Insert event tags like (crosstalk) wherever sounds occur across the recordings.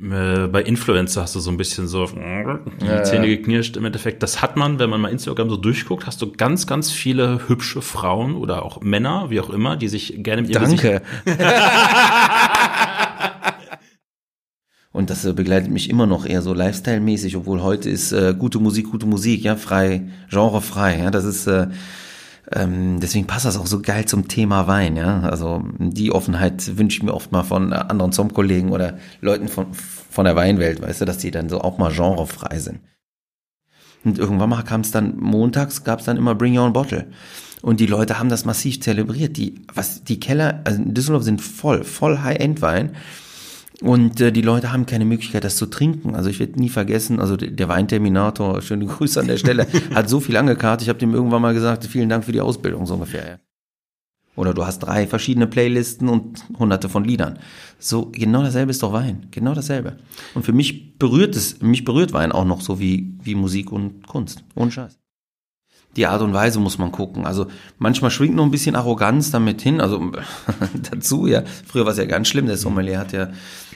Äh, bei Influencer hast du so ein bisschen so die Ja, Zähne ja. geknirscht. Im Endeffekt, das hat man, wenn man mal Instagram so durchguckt, hast du ganz, ganz viele hübsche Frauen oder auch Männer, wie auch immer, die sich gerne mit ihrem Danke. (laughs) Und das äh, begleitet mich immer noch eher so Lifestyle-mäßig, obwohl heute ist äh, gute Musik, gute Musik, ja, frei, genrefrei, ja, das ist, äh, ähm, deswegen passt das auch so geil zum Thema Wein, ja, also die Offenheit wünsche ich mir oft mal von äh, anderen Zombkollegen oder Leuten von, von der Weinwelt, weißt du, dass die dann so auch mal genrefrei sind. Und irgendwann mal kam es dann, montags gab es dann immer Bring Your Own Bottle. Und die Leute haben das massiv zelebriert. Die, was, die Keller, also in Düsseldorf sind voll, voll High-End-Wein. Und äh, die Leute haben keine Möglichkeit, das zu trinken. Also ich werde nie vergessen, also der Weinterminator, (laughs) schöne Grüße an der Stelle, (laughs) hat so viel angekartet. Ich habe dem irgendwann mal gesagt, vielen Dank für die Ausbildung, so ungefähr. Ja. Oder du hast drei verschiedene Playlisten und hunderte von Liedern. So, genau dasselbe ist doch Wein. Genau dasselbe. Und für mich berührt es, mich berührt Wein auch noch so wie, wie Musik und Kunst. Ohne Scheiß. Die Art und Weise muss man gucken. Also manchmal schwingt noch ein bisschen Arroganz damit hin. Also (laughs) dazu, ja. Früher war es ja ganz schlimm. Der Sommelier hat ja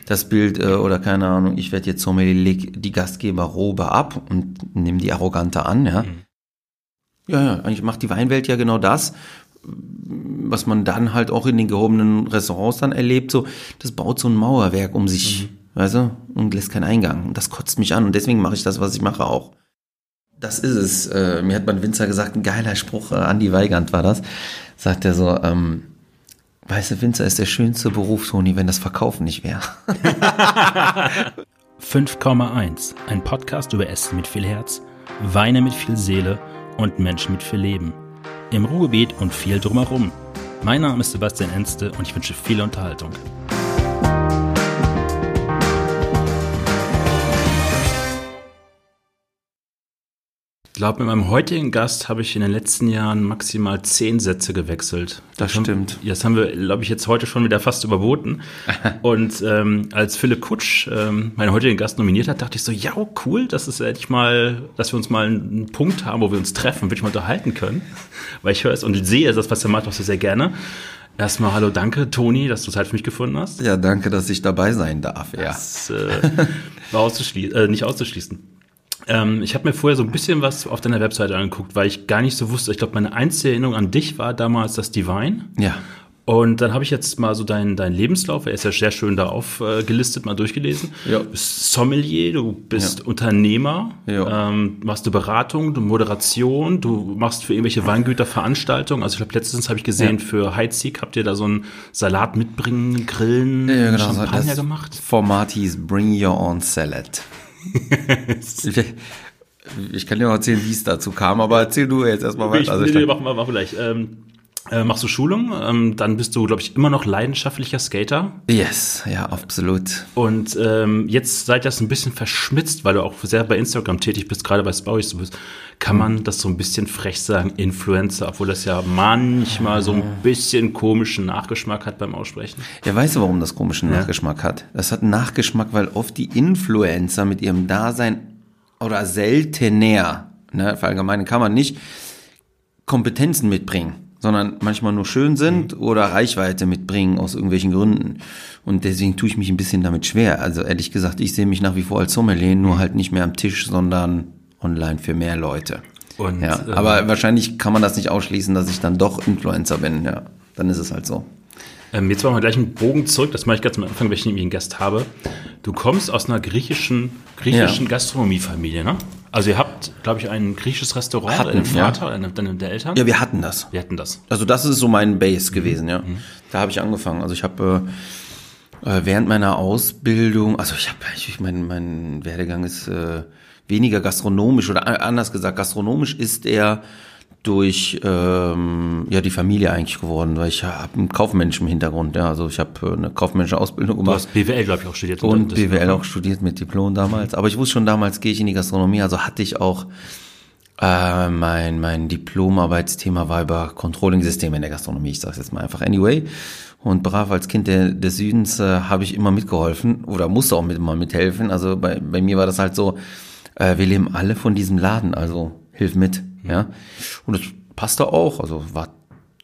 das Bild äh, oder keine Ahnung, ich werde jetzt Sommelier, leg die Gastgeberrobe ab und nimm die Arrogante an, ja. Ja, ja, eigentlich macht die Weinwelt ja genau das, was man dann halt auch in den gehobenen Restaurants dann erlebt, so, das baut so ein Mauerwerk um sich, weißt du, und lässt keinen Eingang. Und das kotzt mich an und deswegen mache ich das, was ich mache auch. Das ist es. Äh, mir hat mein Winzer gesagt, ein geiler Spruch, äh, Andi Weigand war das, sagt er so, ähm, weißt du, Winzer ist der schönste Beruf, Toni, wenn das Verkaufen nicht wäre. (laughs) 5,1. Ein Podcast über Essen mit viel Herz, Weine mit viel Seele und Menschen mit viel Leben. Im Ruhrgebiet und viel drumherum. Mein Name ist Sebastian Enste und ich wünsche viel Unterhaltung. Glaube, mit meinem heutigen Gast habe ich in den letzten Jahren maximal zehn Sätze gewechselt. Das haben- stimmt. Das haben wir, glaube ich, jetzt heute schon wieder fast überboten. (laughs) Und ähm, als Philipp Kutsch ähm, meinen heutigen Gast nominiert hat, dachte ich so, ja, cool, das ist endlich mal, dass wir uns mal einen Punkt haben, wo wir uns treffen, wirklich mal unterhalten können. Weil ich höre es und sehe das, was er macht, auch sehr, sehr gerne. Erstmal hallo, danke, Toni, dass du Zeit für mich gefunden hast. Ja, danke, dass ich dabei sein darf, ja. Das äh, war auszuschließen, äh, nicht auszuschließen. Ähm, ich habe mir vorher so ein bisschen was auf deiner Webseite angeguckt, weil ich gar nicht so wusste. Ich glaube, meine einzige Erinnerung an dich war damals das Divine. Ja. Und dann habe ich jetzt mal so deinen deinen Lebenslauf, er ist ja sehr schön da aufgelistet, mal durchgelesen. Ja. Du bist Sommelier, du bist Ja. Unternehmer, Ja. ähm, machst du Beratung, du Moderation, du machst für irgendwelche Weingüter Veranstaltungen. Also ich glaube, letztens habe ich gesehen, Ja. für Heizig habt ihr da so einen Salat mitbringen, Grillen, Ja, genau, Champagner das gemacht. Format hieß Bring Your Own Salad. Ich, ich kann dir mal erzählen, wie es dazu kam, aber erzähl du jetzt erstmal Ich, weiter. Also nee, ich nee, machen wir machen wir gleich. Ähm, äh, machst du Schulung, ähm, dann bist du, glaube ich, immer noch leidenschaftlicher Skater. yes, ja, absolut. Und ähm, jetzt seid ihr das ein bisschen verschmitzt, weil du auch sehr bei Instagram tätig bist, gerade bei Spowies du bist. Kann man das so ein bisschen frech sagen, Influencer, obwohl das ja manchmal so ein bisschen komischen Nachgeschmack hat beim Aussprechen? Ja, weißt du, warum das komischen Nachgeschmack hat? Das hat einen Nachgeschmack, weil oft die Influencer mit ihrem Dasein oder seltener, ne, verallgemeinern kann man nicht, Kompetenzen mitbringen, sondern manchmal nur schön sind oder Reichweite mitbringen aus irgendwelchen Gründen. Und deswegen tue ich mich ein bisschen damit schwer. Also ehrlich gesagt, ich sehe mich nach wie vor als Sommelier, nur halt nicht mehr am Tisch, sondern online für mehr Leute. Und, Ja, ähm, aber wahrscheinlich kann man das nicht ausschließen, dass ich dann doch Influencer bin. Ja, dann ist es halt so. Ähm, jetzt machen wir gleich einen Bogen zurück, das mache ich ganz am Anfang, wenn ich nämlich einen Gast habe. Du kommst aus einer griechischen, griechischen Ja. Gastronomiefamilie, ne? Also ihr habt, glaube ich, ein griechisches Restaurant, Hatten, dein ja. Vater, deine, deine der Eltern? Ja, wir hatten das. Wir hatten das. Also das ist so mein Base gewesen, ja. Da habe ich angefangen. Also ich habe äh, äh, während meiner Ausbildung, also ich habe, ich, mein, mein Werdegang ist äh, weniger gastronomisch oder anders gesagt, gastronomisch ist er durch ähm, ja die Familie eigentlich geworden, weil ich habe einen kaufmännischen Hintergrund, ja, also ich habe äh, eine kaufmännische Ausbildung Du gemacht hast BWL, glaube ich, auch studiert. und BWL auch studiert mit Diplom damals. Aber ich wusste schon damals, gehe ich in die Gastronomie. Also hatte ich auch äh, mein mein Diplomarbeitsthema war über Controlling-Systeme in der Gastronomie. Ich sage jetzt mal einfach anyway. Und brav als Kind der, des Südens äh, habe ich immer mitgeholfen oder musste auch mit, immer mithelfen. Also bei, bei mir war das halt so, äh, wir leben alle von diesem Laden, also hilf mit. Ja. Und das passte auch, also war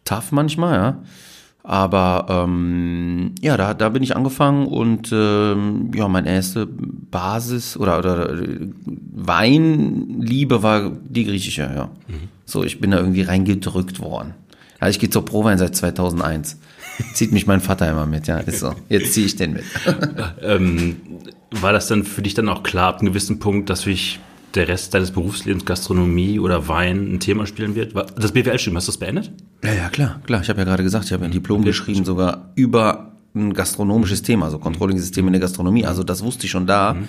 tough manchmal, ja. Aber ähm, ja, da, da bin ich angefangen und ähm, ja, meine erste Basis oder, oder äh, Weinliebe war die griechische, ja. Mhm. So, ich bin da irgendwie reingedrückt worden. Also ich gehe zur Prowein seit 2001. Zieht mich mein Vater immer mit, ja, ist so. Jetzt ziehe ich den mit. (laughs) ähm, war das dann für dich dann auch klar, ab einem gewissen Punkt, dass ich der Rest deines Berufslebens Gastronomie oder Wein ein Thema spielen wird? Das BWL-Studium, hast du das beendet? Ja, ja, klar, klar. Ich habe ja gerade gesagt, ich habe ein Diplom okay. geschrieben, sogar über ein gastronomisches Thema, also Controlling-System in der Gastronomie. Also das wusste ich schon da. Mhm.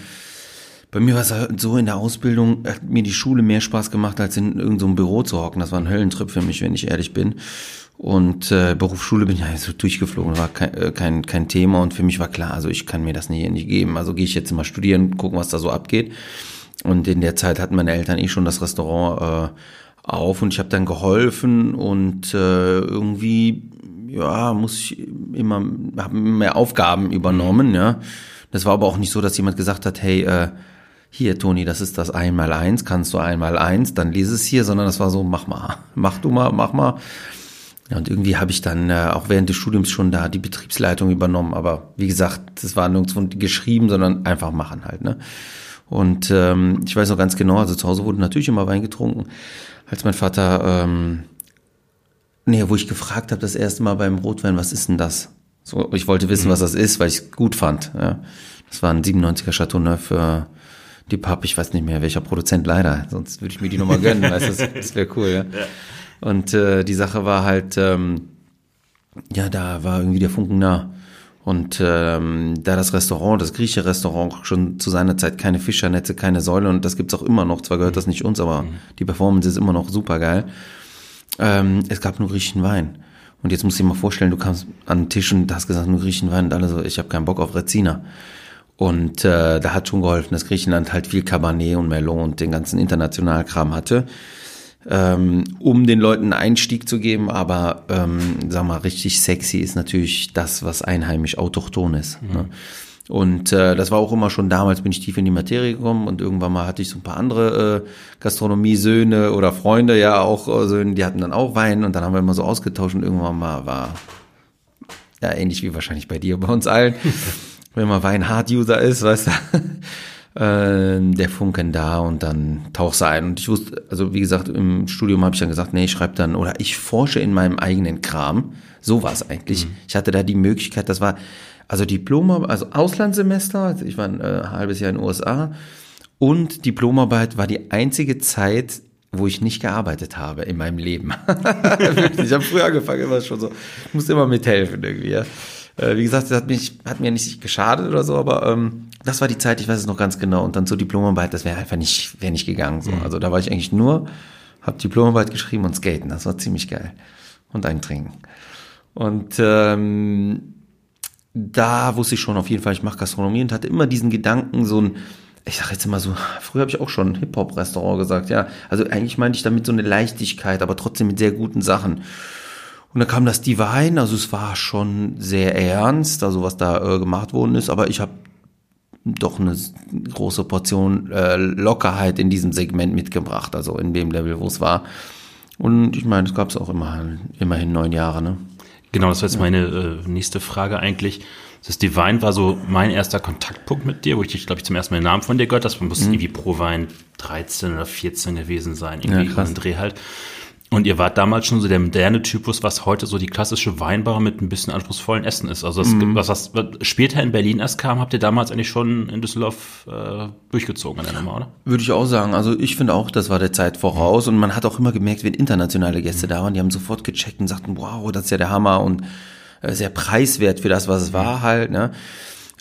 Bei mir war es halt so in der Ausbildung, hat mir die Schule mehr Spaß gemacht, als in irgendeinem so Büro zu hocken. Das war ein Höllentrip für mich, wenn ich ehrlich bin. Und äh, Berufsschule bin ich ja so durchgeflogen, war kein, äh, kein, kein Thema und für mich war klar, also ich kann mir das nicht, nicht geben. Also gehe ich jetzt mal studieren, gucken, was da so abgeht. Und in der Zeit hatten meine Eltern eh schon das Restaurant äh, auf und ich habe dann geholfen und äh, irgendwie ja muss ich immer habe mehr Aufgaben übernommen ja. Das war aber auch nicht so dass jemand gesagt hat hey äh, hier Toni das ist das einmal eins kannst du einmal eins dann lese es hier sondern das war so mach mal (laughs) mach du mal mach mal. Ja, und irgendwie habe ich dann äh, auch während des Studiums schon da die Betriebsleitung übernommen aber wie gesagt das war nirgendwo geschrieben sondern einfach machen halt ne und ähm, ich weiß noch ganz genau, also zu Hause wurde natürlich immer Wein getrunken. Als mein Vater, ähm, nee, wo ich gefragt habe das erste Mal beim Rotwein, was ist denn das? So, ich wollte wissen, mhm. was das ist, weil ich es gut fand. Ja. Das war ein 97er Chateau Neuf für die Pub, ich weiß nicht mehr, welcher Produzent leider, sonst würde ich mir die nochmal (laughs) gönnen, weißt, das, das wäre cool, ja. ja. Und äh, die Sache war halt, ähm, ja, da war irgendwie der Funken nah. Und ähm, da das Restaurant, das griechische Restaurant, schon zu seiner Zeit keine Fischernetze, keine Säule und das gibt's auch immer noch. Zwar gehört das nicht uns, aber mhm. die Performance ist immer noch super geil. Ähm, es gab nur griechischen Wein. Und jetzt musst du dir mal vorstellen, du kamst an den Tisch und hast gesagt, nur griechischen Wein und alle so, ich habe keinen Bock auf Rezina. Und äh, da hat schon geholfen, dass Griechenland halt viel Cabernet und Merlot und den ganzen Internationalkram hatte ähm, um den Leuten einen Einstieg zu geben. Aber ähm, sag mal, richtig sexy ist natürlich das, was einheimisch autochton ist. Mhm. Ne? Und äh, das war auch immer schon damals, bin ich tief in die Materie gekommen und irgendwann mal hatte ich so ein paar andere äh, Gastronomie-Söhne oder Freunde, ja auch äh, Söhne, die hatten dann auch Wein und dann haben wir immer so ausgetauscht und irgendwann mal war, ja ähnlich wie wahrscheinlich bei dir, bei uns allen, (laughs) wenn man Wein-Hard-User ist, weißt du, äh, der Funken da und dann tauchst du ein. Und ich wusste, also wie gesagt, im Studium habe ich dann gesagt, nee, ich schreibe dann oder ich forsche in meinem eigenen Kram. So war es eigentlich. Mhm. Ich hatte da die Möglichkeit, das war also Diplom, also Auslandssemester, also ich war ein äh, halbes Jahr in den USA und Diplomarbeit war die einzige Zeit, wo ich nicht gearbeitet habe in meinem Leben. (laughs) ich habe früher angefangen, immer schon so, ich musste immer mithelfen irgendwie. Ja. Äh, wie gesagt, das hat, mich, hat mir nicht geschadet oder so, aber ähm, das war die Zeit, ich weiß es noch ganz genau. Und dann zur Diplomarbeit, das wäre einfach nicht, wäre nicht gegangen. So. Mhm. Also da war ich eigentlich nur, habe Diplomarbeit geschrieben und skaten. Das war ziemlich geil. Und eintrinken. Und ähm, da wusste ich schon auf jeden Fall, ich mache Gastronomie und hatte immer diesen Gedanken, so ein, ich sag jetzt immer so, früher habe ich auch schon Hip-Hop-Restaurant gesagt, ja. Also eigentlich meinte ich damit so eine Leichtigkeit, aber trotzdem mit sehr guten Sachen. Und dann kam das Divine, also es war schon sehr ernst, also was da äh, gemacht worden ist, aber ich habe doch eine große Portion äh, Lockerheit in diesem Segment mitgebracht, also in dem Level, wo es war. Und ich meine, es gab es auch immer, immerhin neun Jahre, ne? Genau, das war jetzt ja. meine äh, nächste Frage eigentlich. Das Divine war so mein erster Kontaktpunkt mit dir, wo ich dich, glaube ich, zum ersten Mal den Namen von dir gehört habe. Das muss mhm. irgendwie pro Wein 13 oder 14 gewesen sein, irgendwie ja, krass. Dreh halt. Und ihr wart damals schon so der moderne Typus, was heute so die klassische Weinbar mit ein bisschen anspruchsvollen Essen ist. Also das, mhm. was, was später in Berlin erst kam, habt ihr damals eigentlich schon in Düsseldorf äh, durchgezogen an der Nummer, oder? Würde ich auch sagen. Also ich finde auch, das war der Zeit voraus. Und man hat auch immer gemerkt, wenn internationale Gäste mhm. da waren, die haben sofort gecheckt und sagten, wow, das ist ja der Hammer und äh, sehr preiswert für das, was es war halt. Ne?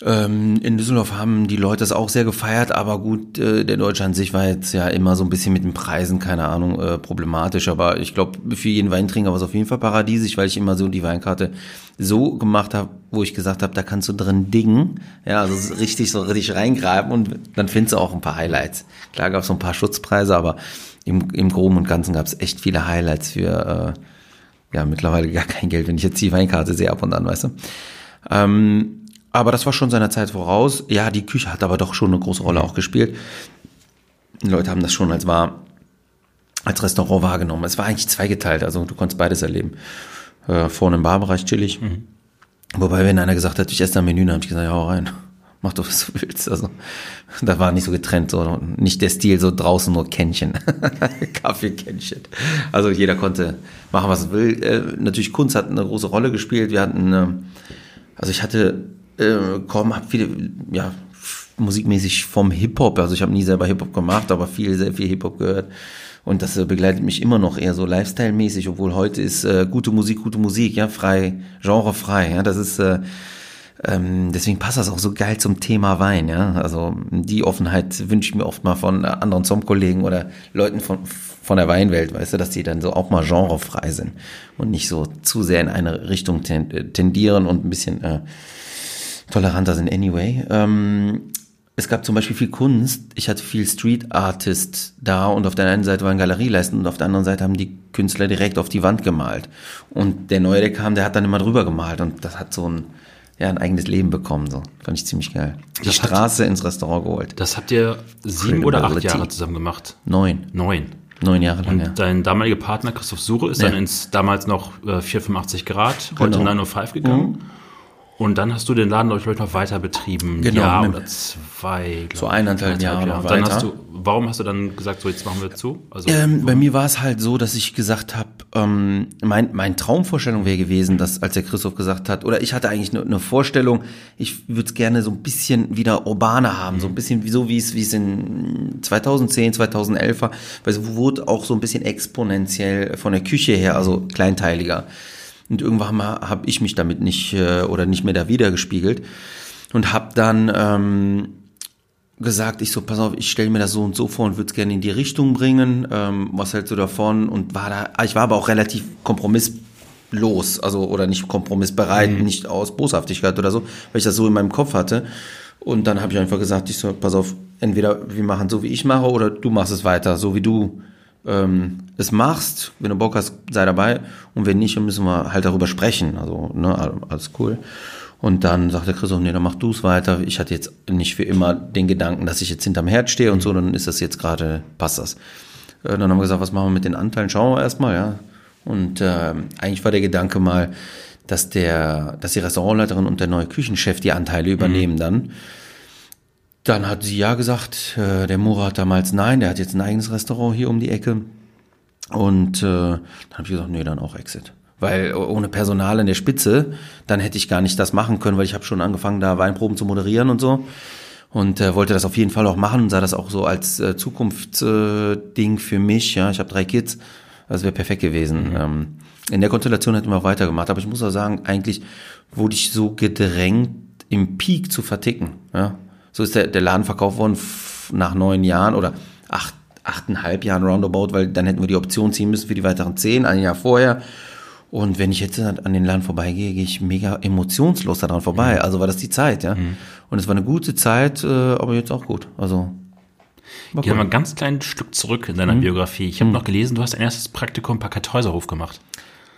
Ähm, in Düsseldorf haben die Leute es auch sehr gefeiert, aber gut, äh, der Deutsche an sich war jetzt ja immer so ein bisschen mit den Preisen, keine Ahnung, äh, problematisch. Aber ich glaube, für jeden Weintrinker war es auf jeden Fall paradiesisch, weil ich immer so die Weinkarte so gemacht habe, wo ich gesagt habe, da kannst du drin dingen, ja, also richtig so richtig reingreifen und dann findest du auch ein paar Highlights. Klar gab es so ein paar Schutzpreise, aber im, im Groben und Ganzen gab es echt viele Highlights für äh, ja mittlerweile gar kein Geld, wenn ich jetzt die Weinkarte sehe ab und an, weißt du. Ähm, aber das war schon seiner Zeit voraus. Ja, die Küche hat aber doch schon eine große Rolle auch gespielt. Die Leute haben das schon als war, als Restaurant wahrgenommen. Es war eigentlich zweigeteilt, also du konntest beides erleben. Äh, vorne im Barbereich chillig. Mhm. Wobei, wenn einer gesagt hat, ich esse da Menü, dann habe ich gesagt, ja, hau rein. (laughs) Mach doch, was du willst. Also, da war nicht so getrennt, so nicht der Stil, so draußen nur Kännchen. (laughs) Kaffeekännchen. Also jeder konnte machen, was er will. Äh, natürlich Kunst hat eine große Rolle gespielt. Wir hatten, äh, also ich hatte äh, kaum, hab viele, ja, musikmäßig vom Hip-Hop, also ich habe nie selber Hip-Hop gemacht, aber viel, sehr viel Hip-Hop gehört. Und das äh, begleitet mich immer noch eher so Lifestyle-mäßig, obwohl heute ist äh, gute Musik, gute Musik, ja, frei, genrefrei, ja, das ist, äh, ähm, deswegen passt das auch so geil zum Thema Wein, ja. Also die Offenheit wünsche ich mir oft mal von anderen Zombkollegen oder Leuten von, von der Weinwelt, weißt du, dass die dann so auch mal genrefrei sind und nicht so zu sehr in eine Richtung tendieren und ein bisschen äh, toleranter sind anyway. Ähm, es gab zum Beispiel viel Kunst. Ich hatte viel Street Artist da und auf der einen Seite waren Galerieleisten und auf der anderen Seite haben die Künstler direkt auf die Wand gemalt. Und der Neue, der kam, der hat dann immer drüber gemalt und das hat so ein, ja, ein eigenes Leben bekommen. So. Fand ich ziemlich geil. Die das Straße hat, ins Restaurant geholt. Das habt ihr sieben oder acht Jahre zusammen gemacht? Neun. Neun. Neun Jahre lang, Und ja. dein damaliger Partner Christoph Suche ist ja. dann ins damals noch äh, 485 Grad, heute genau. 905 gegangen. Mhm. Und dann hast du den Laden, glaube ich, noch weiter betrieben. Genau. Jahr oder zwei. So eineinhalb Jahre Jahre. Dann hast du, warum hast du dann gesagt, so jetzt machen wir zu? Also, ähm, bei mir war es halt so, dass ich gesagt habe, ähm, mein, mein Traumvorstellung wäre gewesen, dass als der Christoph gesagt hat, oder ich hatte eigentlich eine, eine Vorstellung, ich würde es gerne so ein bisschen wieder urbaner haben, mhm. so ein bisschen wie so wie es wie es in 2010, 2011 war, weil es wurde auch so ein bisschen exponentiell von der Küche her, also kleinteiliger. Und irgendwann mal habe ich mich damit nicht äh, oder nicht mehr da wieder gespiegelt und habe dann ähm, gesagt, ich so, pass auf, ich stelle mir das so und so vor und würde es gerne in die Richtung bringen. Ähm, was hältst du davon? Und war da, ich war aber auch relativ kompromisslos, also oder nicht kompromissbereit, mhm. nicht aus Boshaftigkeit oder so, weil ich das so in meinem Kopf hatte. Und dann habe ich einfach gesagt, ich so, pass auf, entweder wir machen so, wie ich mache, oder du machst es weiter, so wie du ähm, es machst, wenn du Bock hast, sei dabei. Und wenn nicht, dann müssen wir halt darüber sprechen. Also, ne, alles cool. Und dann sagt der Christoph, nee, dann mach du es weiter. Ich hatte jetzt nicht für immer den Gedanken, dass ich jetzt hinterm Herd stehe und so, dann ist das jetzt gerade, passt das. Äh, dann haben wir gesagt, was machen wir mit den Anteilen? Schauen wir erstmal, ja. Und äh, eigentlich war der Gedanke mal, dass der, dass die Restaurantleiterin und der neue Küchenchef die Anteile übernehmen mhm. dann. Dann hat sie ja gesagt, äh, der Murat damals nein, der hat jetzt ein eigenes Restaurant hier um die Ecke. Und äh, dann habe ich gesagt, nee, dann auch Exit. Weil ohne Personal in der Spitze, dann hätte ich gar nicht das machen können, weil ich habe schon angefangen, da Weinproben zu moderieren und so. Und äh, wollte das auf jeden Fall auch machen und sah das auch so als äh, Zukunftsding äh, für mich. Ja, ich habe drei Kids, das wäre perfekt gewesen. Mhm. Ähm, in der Konstellation hätten wir auch weitergemacht. Aber ich muss auch sagen, eigentlich wurde ich so gedrängt, im Peak zu verticken. Ja, so ist der, der Laden verkauft worden nach neun Jahren oder acht, achteinhalb Jahren roundabout, weil dann hätten wir die Option ziehen müssen für die weiteren zehn, ein Jahr vorher. Und wenn ich jetzt an den Laden vorbeigehe, gehe ich mega emotionslos daran vorbei. Mhm. Also war das die Zeit, ja. Mhm. Und es war eine gute Zeit, äh, aber jetzt auch gut. Also. Geh mal ein ganz kleines Stück zurück in deiner mhm. Biografie. Ich habe mhm. noch gelesen, du hast ein erstes Praktikum bei Kartäuserhof gemacht.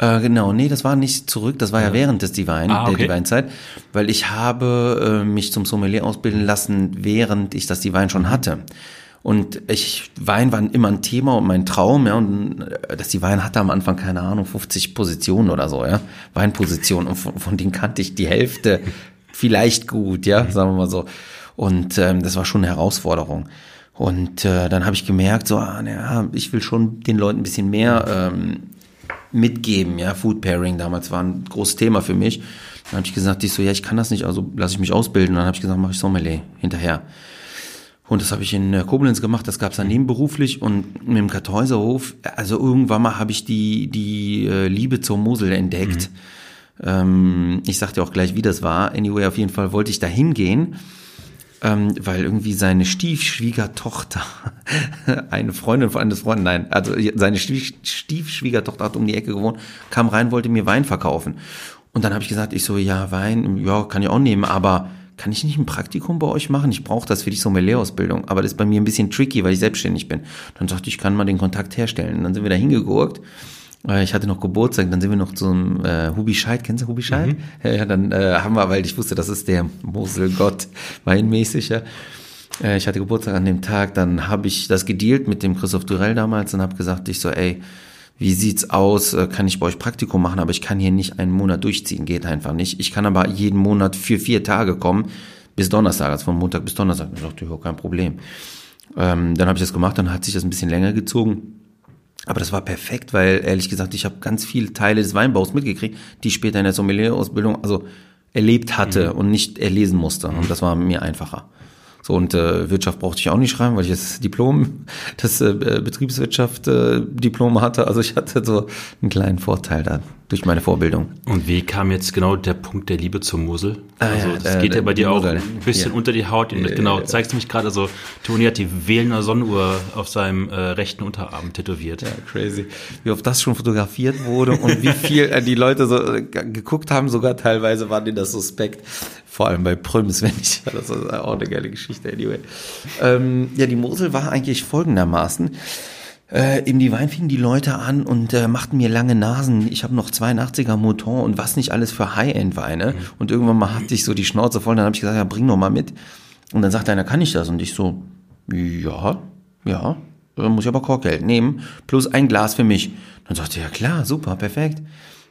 Äh, genau, nee, das war nicht zurück, das war ja während des Divine, ah, okay. der Divine-Zeit, weil ich habe äh, mich zum Sommelier ausbilden lassen, während ich das Divine schon hatte. Und ich, Wein war immer ein Thema und mein Traum, ja, und äh, das Divine hatte am Anfang, keine Ahnung, 50 Positionen oder so, ja, Weinpositionen, und von, von denen kannte ich die Hälfte (laughs) vielleicht gut, ja, sagen wir mal so. Und ähm, das war schon eine Herausforderung. Und äh, dann habe ich gemerkt, so, ah, na, ich will schon den Leuten ein bisschen mehr ähm, mitgeben, ja, Food Pairing damals war ein großes Thema für mich. Dann habe ich gesagt, ich so, ja, ich kann das nicht, also lasse ich mich ausbilden. dann habe ich gesagt, mache ich Sommelier hinterher. Und das habe ich in äh, Koblenz gemacht, das gab es dann nebenberuflich und mit dem Kartäuserhof, also irgendwann mal habe ich die, die äh, Liebe zur Mosel entdeckt. Mhm. Ähm, ich sagte auch gleich, wie das war. Anyway, auf jeden Fall wollte ich da hingehen ähm, weil irgendwie seine Stiefschwiegertochter, (laughs) eine Freundin von eines Freundes, nein, also seine Stiefschwiegertochter hat um die Ecke gewohnt, kam rein, wollte mir Wein verkaufen. Und dann habe ich gesagt, ich so, ja, Wein, ja, kann ich auch nehmen, aber kann ich nicht ein Praktikum bei euch machen? Ich brauche das für die Sommelier-Ausbildung, aber das ist bei mir ein bisschen tricky, weil ich selbstständig bin. Dann sagte ich, ich kann mal den Kontakt herstellen. Und dann sind wir da hingegurkt ich hatte noch Geburtstag, dann sind wir noch zum äh, Hubi Scheid, kennst du Hubi Scheid? Mhm. (laughs) Ja, dann äh, haben wir, weil ich wusste, das ist der Moselgott (laughs) weinmäßig, ja. Äh, ich hatte Geburtstag an dem Tag, dann habe ich das gedealt mit dem Christoph Durell damals und habe gesagt, ich so, ey, wie sieht's aus, äh, kann ich bei euch Praktikum machen, aber ich kann hier nicht einen Monat durchziehen, geht einfach nicht. Ich kann aber jeden Monat für vier Tage kommen, bis Donnerstag, also von Montag bis Donnerstag. Ich dachte, ja, kein Problem. Ähm, dann habe ich das gemacht, dann hat sich das ein bisschen länger gezogen. Aber das war perfekt, weil ehrlich gesagt, ich habe ganz viele Teile des Weinbaus mitgekriegt, die ich später in der Sommelier-Ausbildung also erlebt hatte mhm. und nicht erlesen musste. Und das war mir einfacher. So und äh, Wirtschaft brauchte ich auch nicht schreiben, weil ich das Diplom, das äh, Betriebswirtschaft äh, Diplom hatte. Also ich hatte so einen kleinen Vorteil da durch meine Vorbildung. Und wie kam jetzt genau der Punkt der Liebe zur Mosel? Ah, also das äh, geht ja bei dir auch ein bisschen ja. unter die Haut. Und genau, zeigst du mich gerade, also Toni hat die Wählender Sonnenuhr auf seinem äh, rechten Unterarm tätowiert. Ja, crazy. Wie oft das schon fotografiert wurde und wie viel äh, die Leute so äh, geguckt haben, sogar teilweise waren die das suspekt. Vor allem bei Prüms, (laughs) wenn ich, das ist auch eine geile Geschichte, anyway. Ähm, ja, die Mosel war eigentlich folgendermaßen. Äh, eben die Wein fingen die Leute an und äh, machten mir lange Nasen. Ich habe noch 82er Motor und was nicht alles für High-End-Weine. Mhm. Und irgendwann mal hatte ich so die Schnauze voll. Dann habe ich gesagt, ja, bring doch mal mit. Und dann sagt einer, kann ich das? Und ich so, ja, ja, dann muss ich aber Korkgeld nehmen, plus ein Glas für mich. Dann sagte er, ja klar, super, perfekt.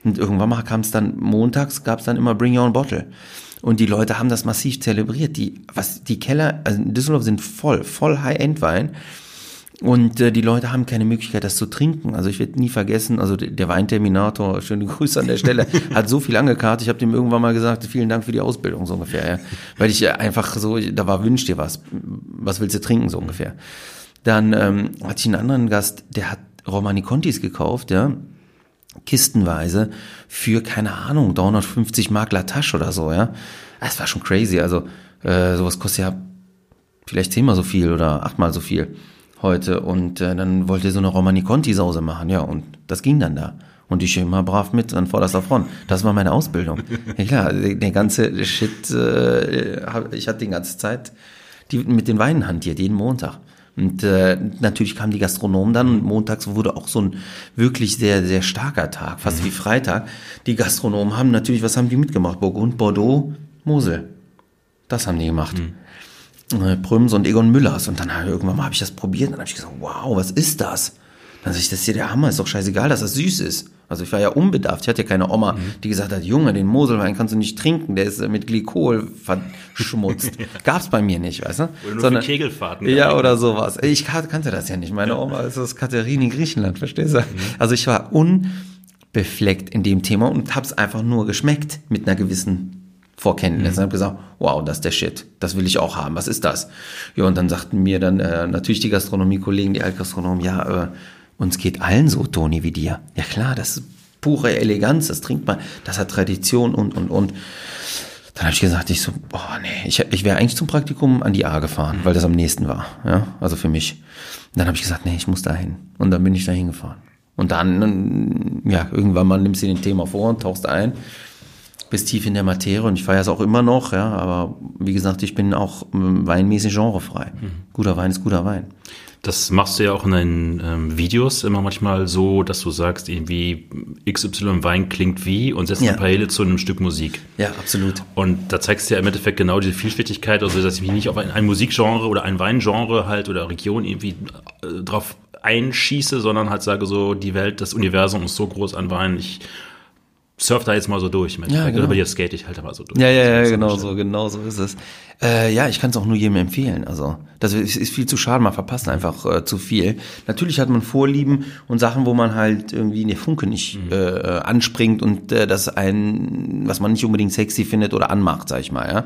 Und irgendwann mal kam es dann, montags gab es dann immer Bring Your Own Bottle. Und die Leute haben das massiv zelebriert. Die, was, die Keller, also in Düsseldorf sind voll, voll High-End-Wein. Und äh, die Leute haben keine Möglichkeit, das zu trinken. Also ich werde nie vergessen, also der Weinterminator, (laughs) schöne Grüße an der Stelle, (laughs) hat so viel angekartet. Ich habe dem irgendwann mal gesagt, vielen Dank für die Ausbildung, so ungefähr. Ja. Weil ich einfach so, da war, wünsch dir was. Was willst du trinken, so ungefähr. Dann ähm, hatte ich einen anderen Gast, der hat Romani Contis gekauft, ja, kistenweise für, keine Ahnung, 350 Mark la Tasche oder so, ja. Das war schon crazy. Also äh, sowas kostet ja vielleicht zehnmal so viel oder achtmal so viel heute und äh, dann wollte er so eine Romani Conti Sause machen, ja, und das ging dann da. Und ich immer brav mit an vorderster Front. Das war meine Ausbildung. (laughs) Ja klar, der ganze Shit, äh, ich hatte die ganze Zeit die mit den Weinen hantiert, jeden Montag. Und äh, natürlich kamen die Gastronomen dann und montags wurde auch so ein wirklich sehr, sehr starker Tag, fast mhm. wie Freitag. Die Gastronomen haben natürlich, was haben die mitgemacht? Burgund, Bordeaux, Mosel. Das haben die gemacht. Mhm. Äh, Prüms und Egon Müllers. Und dann irgendwann mal habe ich das probiert und dann habe ich gesagt, wow, was ist das? Dann sag ich, das ist ja der Hammer, ist doch scheißegal, dass das süß ist. Also ich war ja unbedarft. Ich hatte ja keine Oma, mhm. die gesagt hat, Junge, den Moselwein kannst du nicht trinken, der ist mit Glykol verschmutzt. (laughs) ja. Gab's bei mir nicht, weißt du? Oder nur Sondern, für Kegelfahrten. Ja, oder sowas. Ich kannte das ja nicht. Meine Oma ist aus Katharini, Griechenland, verstehst du? Mhm. Also ich war unbefleckt in dem Thema und hab's einfach nur geschmeckt mit einer gewissen Vorkenntnis. Mhm. Habe gesagt, wow, das ist der Shit. Das will ich auch haben. Was ist das? Ja, und dann sagten mir dann äh, natürlich die Gastronomie-Kollegen, die Altgastronomen, ja, äh, uns geht allen so, Toni, wie dir. Ja klar, das ist pure Eleganz, das trinkt man, das hat Tradition und, und, und. Dann habe ich gesagt, ich so, boah, nee, ich, ich wäre eigentlich zum Praktikum an die A gefahren, weil das am nächsten war, ja, also für mich. Und dann habe ich gesagt, nee, ich muss dahin. Und dann bin ich dahin gefahren. Und dann, ja, irgendwann mal nimmst du den Thema vor und tauchst ein bis tief in der Materie und ich feiere es auch immer noch, ja, aber wie gesagt, ich bin auch weinmäßig genrefrei. Mhm. Guter Wein ist guter Wein. Das machst du ja auch in deinen ähm, Videos immer manchmal so, dass du sagst, irgendwie XY Wein klingt wie und setzt ja. ein Parallele zu einem Stück Musik. Ja, absolut. Und da zeigst du ja im Endeffekt genau diese Vielfältigkeit, also dass ich mich nicht auf ein, ein Musikgenre oder ein Weingenre halt oder Region irgendwie äh, drauf einschieße, sondern halt sage so, die Welt, das Universum ist so groß an Wein, ich surf da jetzt mal so durch. Mit. Ja, genau. Oder jetzt skate ich halt mal so durch. Ja, ja, ja, genau so, genau so ist es. Äh, ja, ich kann es auch nur jedem empfehlen. Also das ist, ist viel zu schade, man verpasst einfach äh, zu viel. Natürlich hat man Vorlieben und Sachen, wo man halt irgendwie in der Funke nicht mhm. äh, anspringt und äh, das ein, was man nicht unbedingt sexy findet oder anmacht, sag ich mal. Ja,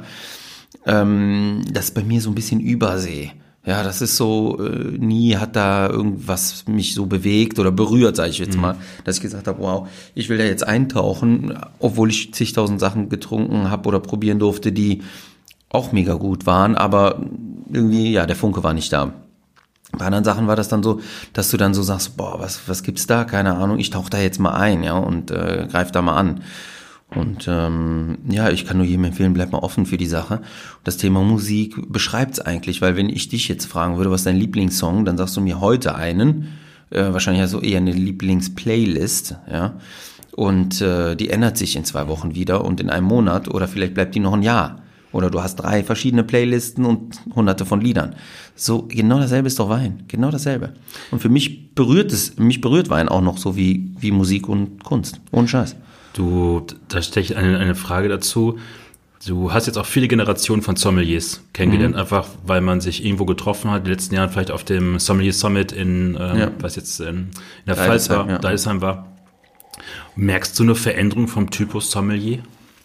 ähm, das ist bei mir so ein bisschen Übersee. Ja, das ist so, äh, nie hat da irgendwas mich so bewegt oder berührt, sage ich jetzt mhm. mal, dass ich gesagt habe, wow, ich will da jetzt eintauchen, obwohl ich zigtausend Sachen getrunken habe oder probieren durfte, die auch mega gut waren, aber irgendwie, ja, der Funke war nicht da. Bei anderen Sachen war das dann so, dass du dann so sagst, boah, was, was gibt's da? Keine Ahnung, ich tauche da jetzt mal ein, ja, und äh, greif da mal an. Und ähm, ja, ich kann nur jedem empfehlen, bleib mal offen für die Sache. Das Thema Musik beschreibt's eigentlich, weil wenn ich dich jetzt fragen würde, was ist dein Lieblingssong, dann sagst du mir heute einen, äh, wahrscheinlich also eher eine Lieblingsplaylist, ja. Und äh, die ändert sich in zwei Wochen wieder und in einem Monat oder vielleicht bleibt die noch ein Jahr. Oder du hast drei verschiedene Playlisten und hunderte von Liedern. So, genau dasselbe ist doch Wein. Genau dasselbe. Und für mich berührt es, mich berührt Wein auch noch so wie, wie Musik und Kunst. Ohne Scheiß. Du, da stelle ich eine, eine Frage dazu. Du hast jetzt auch viele Generationen von Sommeliers kennengelernt, mhm. einfach weil man sich irgendwo getroffen hat, die letzten Jahre vielleicht auf dem Sommelier Summit in, ähm, ja. was jetzt in, in der Pfalz war, ja. Deisheim war. Merkst du eine Veränderung vom Typus Sommelier?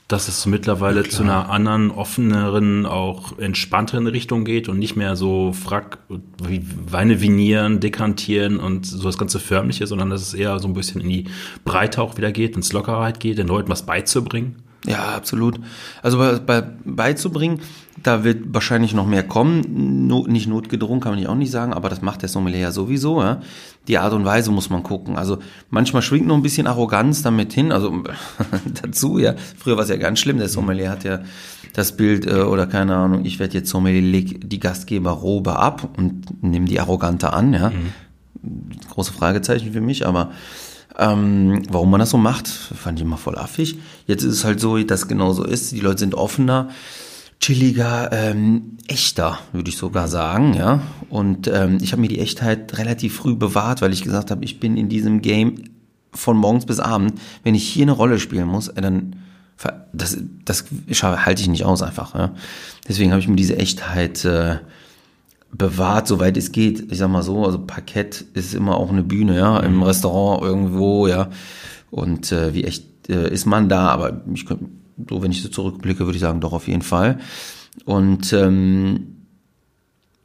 Dass es mittlerweile ja, zu einer anderen, offeneren, auch entspannteren Richtung geht und nicht mehr so frack, wie Weine vinieren, dekantieren und so das ganze Förmliche, sondern dass es eher so ein bisschen in die Breite auch wieder geht, ins Lockerheit geht, den Leuten was beizubringen? Ja, absolut. Also bei, bei, beizubringen, da wird wahrscheinlich noch mehr kommen. No, nicht notgedrungen kann man auch nicht sagen, aber das macht der Sommelier ja sowieso. Ja? Die Art und Weise muss man gucken. Also manchmal schwingt noch ein bisschen Arroganz damit hin. Also (laughs) dazu, ja. Früher war es ja ganz schlimm. Der Sommelier hat ja das Bild äh, oder keine Ahnung, ich werde jetzt Sommelier, leg die Gastgeberrobe ab und nimm die Arrogante an. Ja, mhm. große Fragezeichen für mich, aber ähm, warum man das so macht, fand ich immer voll affig. Jetzt ist es halt so, dass genau so ist. Die Leute sind offener, chilliger, ähm, echter, würde ich sogar sagen, ja. Und ähm, ich habe mir die Echtheit relativ früh bewahrt, weil ich gesagt habe, ich bin in diesem Game von morgens bis abend. Wenn ich hier eine Rolle spielen muss, äh, dann das, das halte ich nicht aus einfach. Ja. Deswegen habe ich mir diese Echtheit äh, bewahrt, soweit es geht. Ich sag mal so, also Parkett ist immer auch eine Bühne, ja, im mhm. Restaurant irgendwo, ja. Und äh, wie echt äh, ist man da? Aber ich könnte, so wenn ich so zurückblicke, würde ich sagen, doch auf jeden Fall. Und ähm,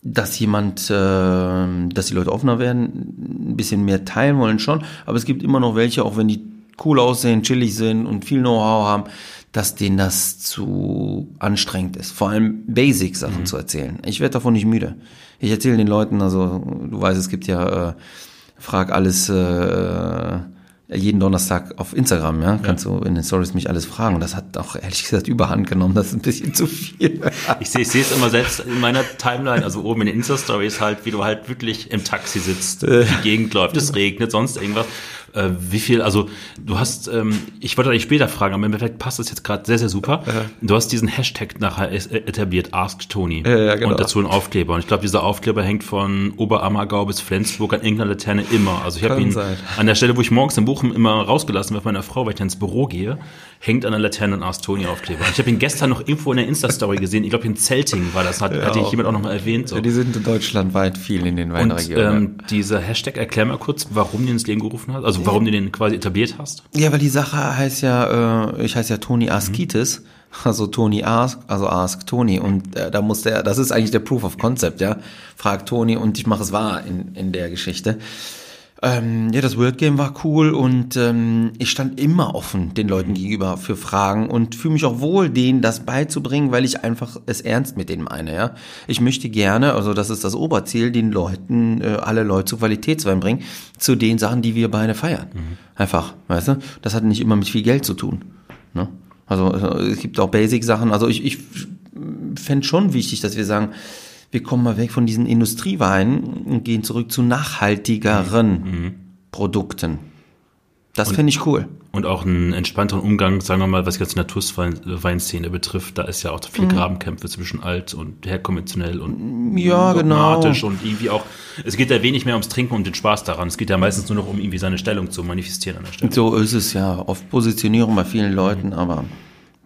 dass jemand, äh, dass die Leute offener werden, ein bisschen mehr teilen wollen schon, aber es gibt immer noch welche, auch wenn die cool aussehen, chillig sind und viel Know-how haben, dass denen das zu anstrengend ist. Vor allem Basic-Sachen mhm. zu erzählen. Ich werde davon nicht müde. Ich erzähle den Leuten, also du weißt, es gibt ja äh, Frag alles äh, jeden Donnerstag auf Instagram, ja, kannst ja. du in den Stories mich alles fragen. Und das hat auch ehrlich gesagt überhand genommen. Das ist ein bisschen zu viel. (laughs) ich sehe ich sehe es immer selbst in meiner Timeline, also oben in den Insta-Stories halt, wie du halt wirklich im Taxi sitzt, äh. die Gegend läuft, es regnet, sonst irgendwas. Äh, wie viel, also du hast, ähm, ich wollte eigentlich später fragen, aber im Endeffekt passt das jetzt gerade sehr, sehr super. Ja. Du hast diesen Hashtag nachher etabliert, Ask Tony. Ja, ja, genau. Und dazu ein Aufkleber. Und ich glaube, dieser Aufkleber hängt von Oberammergau bis Flensburg an irgendeiner Laterne immer. Also ich habe ihn sein. an der Stelle, wo ich morgens im Buchen immer rausgelassen mit meiner Frau, weil ich dann ins Büro gehe, hängt an der Laterne ein Ask Tony Aufkleber. Und ich habe ihn gestern noch irgendwo in der Insta-Story gesehen. Ich glaube, in Zelting war das, hat, ja, hatte ich jemand auch noch mal erwähnt. So. Ja, die sind in Deutschland weit viel in den Weinregionen. Und ähm, dieser Hashtag, erklär mal kurz, warum du ins Leben gerufen hast. Also warum du den quasi etabliert hast? Ja, weil die Sache heißt ja, äh, ich heiße ja Tony Askitis. Mhm. Also Tony Ask, also Ask Tony. Und äh, da muss der, das ist eigentlich der Proof of Concept, ja. Frag Tony und ich mache es wahr in, in der Geschichte. Ähm, ja, das Word Game war cool und ähm, ich stand immer offen den Leuten gegenüber für Fragen und fühle mich auch wohl, denen das beizubringen, weil ich einfach es ernst mit denen meine. Ja, ich möchte gerne, also das ist das Oberziel, den Leuten äh, alle Leute zu Qualitätswein bringen, zu den Sachen, die wir beide feiern. Mhm. Einfach, weißt du? Das hat nicht immer mit viel Geld zu tun. Ne? Also, also es gibt auch Basic-Sachen. Also ich, ich fände schon wichtig, dass wir sagen, wir kommen mal weg von diesen Industrieweinen und gehen zurück zu nachhaltigeren mhm. Produkten. Das finde ich cool. Und auch einen entspannteren Umgang, sagen wir mal, was jetzt die Naturweinszene betrifft. Da ist ja auch viel mhm. Grabenkämpfe zwischen alt und herkonventionell und ja, genau. und irgendwie auch, es geht ja wenig mehr ums Trinken und den Spaß daran. Es geht ja meistens nur noch um irgendwie seine Stellung zu manifestieren an der Stelle. So ist es ja. Oft Positionierung bei vielen Leuten, mhm. aber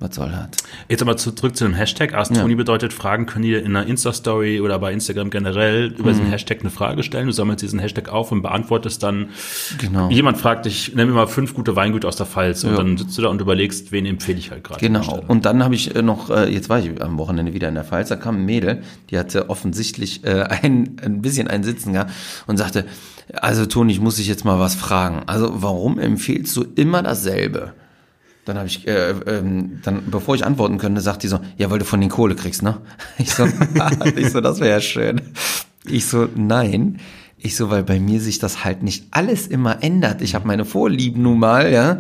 was soll das? Jetzt aber zurück zu dem Hashtag. Astoni ja. bedeutet, Fragen können dir in einer Insta-Story oder bei Instagram generell über mhm. diesen Hashtag eine Frage stellen. Du sammelst diesen Hashtag auf und beantwortest dann. Genau. Jemand fragt dich, nenn mir mal fünf gute Weingüter aus der Pfalz. Und ja. dann sitzt du da und überlegst, wen empfehle ich halt gerade. Genau. Und dann habe ich äh, noch, äh, jetzt war ich am Wochenende wieder in der Pfalz, da kam ein Mädel, die hatte offensichtlich äh, (laughs) ein, ein bisschen ein Sitzen gehabt und sagte, also Toni, ich muss dich jetzt mal was fragen. Also warum empfiehlst du immer dasselbe? Dann habe ich, äh, ähm, dann, bevor ich antworten könnte, sagt die so, ja, weil du von den Kohle kriegst, ne? (laughs) Ich so, (laughs) ich so, das wäre ja schön. Ich so, nein. Ich so, weil bei mir sich das halt nicht alles immer ändert. Ich habe meine Vorlieben nun mal, ja.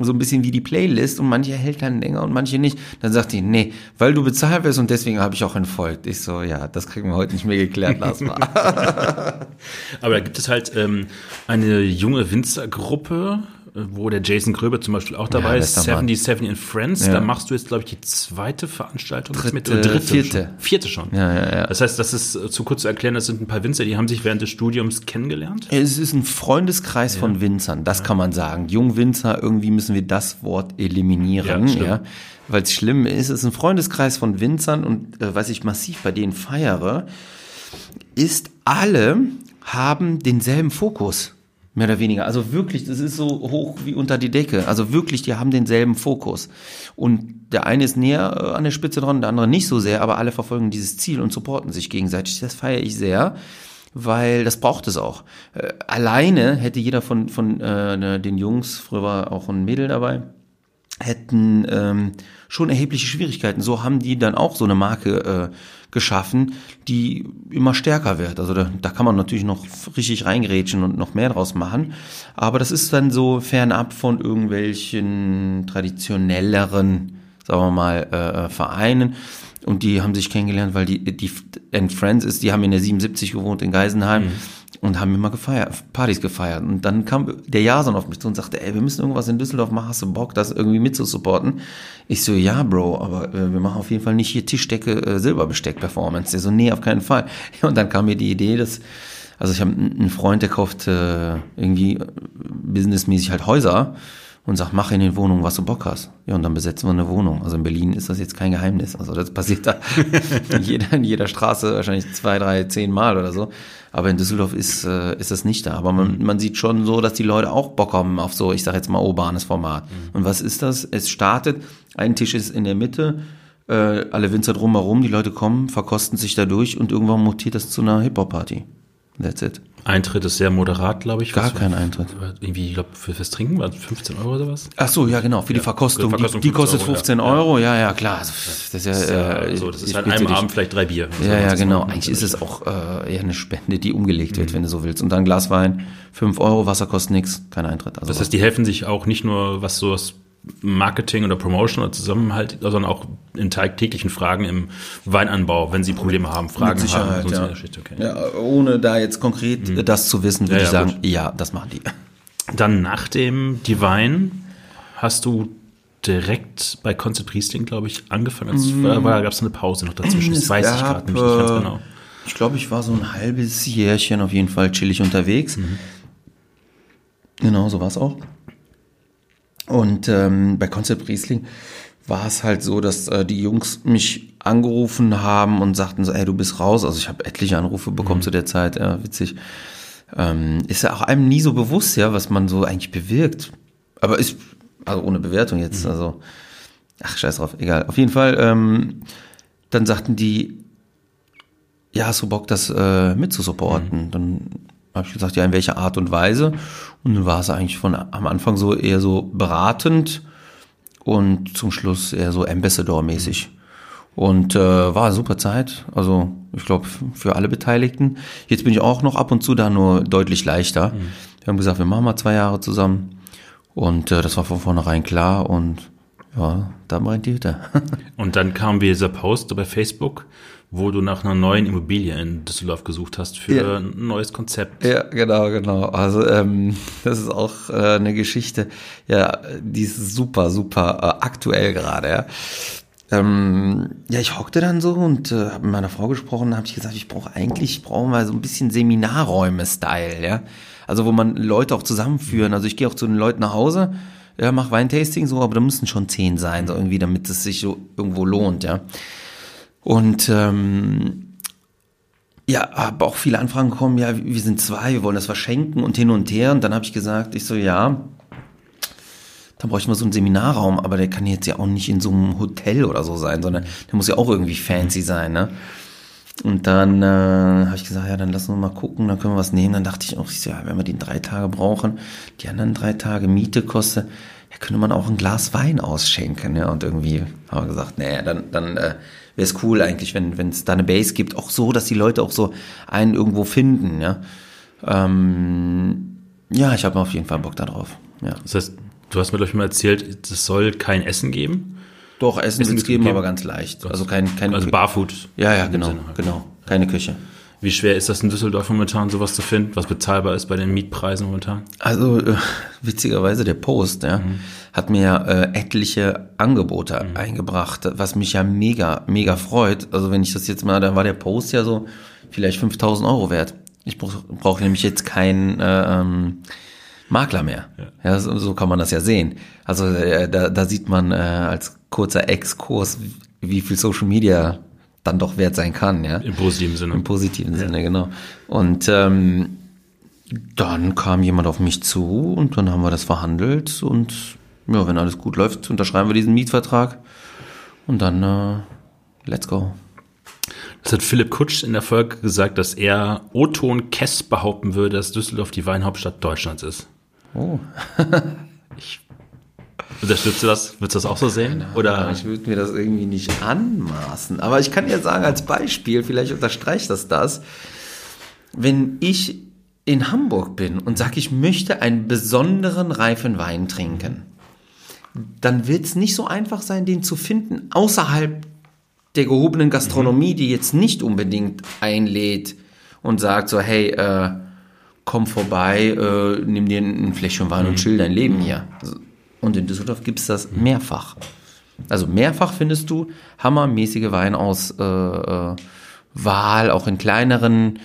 So ein bisschen wie die Playlist und manche hält dann länger und manche nicht. Dann sagt die, nee, weil du bezahlt wirst und deswegen habe ich auch entfolgt. Ich so, ja, das kriegen wir heute nicht mehr geklärt, lass mal. (laughs) Aber da gibt es halt ähm, eine junge Winzergruppe, wo der Jason Gröbe zum Beispiel auch dabei Ja, ist, bester Mann. 77 in Friends. Ja. Da machst du jetzt, glaube ich, die zweite Veranstaltung mit Dritte, oder dritte vierte. Schon. Vierte schon. Ja, ja, ja. Das heißt, das ist äh, zu kurz zu erklären, das sind ein paar Winzer, die haben sich während des Studiums kennengelernt. Es ist ein Freundeskreis von Winzern, das kann man sagen. Jungwinzer, irgendwie müssen wir das Wort eliminieren, Ja, ja, weil es schlimm ist. Es ist ein Freundeskreis von Winzern und äh, was ich massiv bei denen feiere, ist, alle haben denselben Fokus. Mehr oder weniger. Also wirklich, das ist so hoch wie unter die Decke. Also wirklich, die haben denselben Fokus. Und der eine ist näher äh, an der Spitze dran, der andere nicht so sehr, aber alle verfolgen dieses Ziel und supporten sich gegenseitig. Das feiere ich sehr, weil das braucht es auch. Äh, alleine hätte jeder von, von äh, den Jungs, früher war auch ein Mädel dabei, hätten ähm, schon erhebliche Schwierigkeiten. So haben die dann auch so eine Marke äh, geschaffen, die immer stärker wird. Also da, da kann man natürlich noch richtig reingrätschen und noch mehr draus machen. Aber das ist dann so fernab von irgendwelchen traditionelleren, sagen wir mal, äh, Vereinen. Und die haben sich kennengelernt, weil die, die and Friends ist, die haben in der 77 gewohnt in Geisenheim und haben immer gefeiert, Partys gefeiert. Und dann kam der Jason auf mich zu und sagte, ey, wir müssen irgendwas in Düsseldorf machen, hast du Bock, das irgendwie mitzusupporten? Ich so, ja, Bro, aber äh, wir machen auf jeden Fall nicht hier Tischdecke, äh, Silberbesteck-Performance. Der so, nee, auf keinen Fall. (laughs) Und dann kam mir die Idee, dass, also ich habe einen Freund, der kauft äh, irgendwie äh, businessmäßig halt Häuser und sagt, mach in den Wohnungen, was du Bock hast. Ja, und dann besetzen wir eine Wohnung. Also in Berlin ist das jetzt kein Geheimnis. Also das passiert da (laughs) in jeder, in jeder Straße wahrscheinlich zwei, drei, zehn Mal oder so. Aber in Düsseldorf ist, äh, ist das nicht da. Aber man, man sieht schon so, dass die Leute auch Bock haben auf so, ich sag jetzt mal, urbanes Format. Und was ist das? Es startet, ein Tisch ist in der Mitte, äh, alle Winzer drumherum, die Leute kommen, verkosten sich da durch und irgendwann mutiert das zu einer Hip-Hop-Party. That's it. Eintritt ist sehr moderat, glaube ich. Gar kein Eintritt. Irgendwie, ich glaube, für, fürs Trinken waren es 15 Euro oder was? Ach so, ja genau, für die Verkostung. für die Verkostung die, die kostet 15 15 Euro, Euro, ja, ja, klar. Also, Das ist ja, äh, so, das ist halt einem. Abend vielleicht drei Bier. Ja, ja, das genau. Eigentlich ist es auch äh, eher eine Spende, die umgelegt wird, wenn du so willst. Und dann Glas Wein, 5 Euro, Wasser kostet nichts, kein Eintritt. Also Das heißt, die helfen sich auch nicht nur, was so das Marketing oder Promotion oder Zusammenhalt, sondern auch in tagtäglichen Fragen im Weinanbau, wenn sie Probleme haben, Fragen mit Sicherheit, haben. ja. okay. ja, ohne da jetzt konkret äh, das zu wissen, würde Ja, ich sagen, gut. ja, das machen die. Dann nach dem Divine hast du direkt bei Concept Riesling, glaube ich, angefangen. Als, Mhm. war, gab es eine Pause noch dazwischen? Das weiß ich gerade nämlich nicht ganz genau. äh, Ich glaube, ich war so ein halbes Jährchen auf jeden Fall chillig unterwegs. Mhm. Genau, so war es auch. Und ähm, bei Concept Riesling war es halt so, dass äh, die Jungs mich angerufen haben und sagten so, ey, du bist raus. Also ich habe etliche Anrufe bekommen zu der Zeit, ja, witzig. Ähm, ist ja auch einem nie so bewusst, ja, was man so eigentlich bewirkt. Aber ist, also ohne Bewertung jetzt, also, ach, scheiß drauf, egal. Auf jeden Fall, ähm, dann sagten die, ja, hast du Bock, das äh, mitzusupporten? Dann habe ich gesagt, ja, in welcher Art und Weise? Und dann war es eigentlich von am Anfang so eher so beratend und zum Schluss eher so Ambassador-mäßig. Und äh, war eine super Zeit, also ich glaube für alle Beteiligten. Jetzt bin ich auch noch ab und zu da, nur deutlich leichter. Wir haben gesagt, wir machen mal zwei Jahre zusammen. Und äh, das war von vornherein klar und ja, da brennt die Hütte. (laughs) Und dann kam dieser Post bei Facebook, wo du nach einer neuen Immobilie in Düsseldorf gesucht hast für Ja. ein neues Konzept. Ja, genau, genau. Also ähm, (laughs) das ist auch äh, eine Geschichte, ja, die ist super, super äh, aktuell gerade. Ja. Ähm, ja, ich hockte dann so und äh, habe mit meiner Frau gesprochen, habe ich gesagt, ich brauche eigentlich, brauchen wir so ein bisschen Seminarräume-Style, ja. Also wo man Leute auch zusammenführen. Also ich gehe auch zu den Leuten nach Hause, ja, mach Weintasting so, aber da müssen schon zehn sein, so irgendwie, damit es sich so irgendwo lohnt, ja. Und ähm, ja, aber auch viele Anfragen kommen, ja, wir sind zwei, wir wollen das verschenken und hin und her. Und dann habe ich gesagt, ich so, ja, dann bräuchte man so einen Seminarraum, aber der kann jetzt ja auch nicht in so einem Hotel oder so sein, sondern der muss ja auch irgendwie fancy sein, ne? Und dann äh, habe ich gesagt, ja, dann lassen wir mal gucken, dann können wir was nehmen. Dann dachte ich auch, ich so, ja, wenn wir den drei Tage brauchen, die anderen drei Tage Miete kostet, ja, könnte man auch ein Glas Wein ausschenken, ja. Und irgendwie haben wir gesagt, nee, dann, dann äh, wäre es cool eigentlich, wenn wenn es da eine Base gibt, auch so, dass die Leute auch so einen irgendwo finden, ja. Ähm, ja, ich habe auf jeden Fall Bock darauf. Ja. Das heißt, du hast mir, glaube ich, mal erzählt, es soll kein Essen geben. Doch, Essen Essen wird es geben, geben. aber ganz leicht. Also kein, kein Also Barfood. Ja, ja, genau, Sinne. genau. Keine Küche. Wie schwer ist das in Düsseldorf momentan, sowas zu finden, was bezahlbar ist bei den Mietpreisen momentan? Also äh, witzigerweise der Post, ja, mhm. hat mir äh, etliche Angebote mhm. eingebracht, was mich ja mega, mega freut. Also wenn ich das jetzt mal, da war der Post ja so vielleicht 5000 Euro wert. Ich brauche brauch nämlich jetzt keinen äh, ähm, Makler mehr. Ja, ja so, so, kann man das ja sehen. Also äh, da, da sieht man äh, als kurzer Exkurs, wie viel Social Media dann doch wert sein kann, ja. Im positiven Sinne. Im positiven ja. Sinne, genau. Und ähm, dann kam jemand auf mich zu und dann haben wir das verhandelt und ja, wenn alles gut läuft, unterschreiben wir diesen Mietvertrag und dann äh, let's go. Das hat Philipp Kutsch in der Folge gesagt, dass er Oton Kess behaupten würde, dass Düsseldorf die Weinhauptstadt Deutschlands ist. Oh. (laughs) ich Unterstützt du das? Würdest du das auch so sehen? Oder? Ich würde mir das irgendwie nicht anmaßen. Aber ich kann dir sagen, als Beispiel, vielleicht unterstreicht das das, wenn ich in Hamburg bin und sage, ich möchte einen besonderen reifen Wein trinken, dann wird es nicht so einfach sein, den zu finden, außerhalb der gehobenen Gastronomie, die jetzt nicht unbedingt einlädt und sagt so, hey, äh, komm vorbei, äh, nimm dir ein Fläschchen Wein und mhm. chill dein Leben hier. Und in Düsseldorf gibt es das mehrfach. Also mehrfach findest du hammermäßige Weinauswahl, äh, auch in kleineren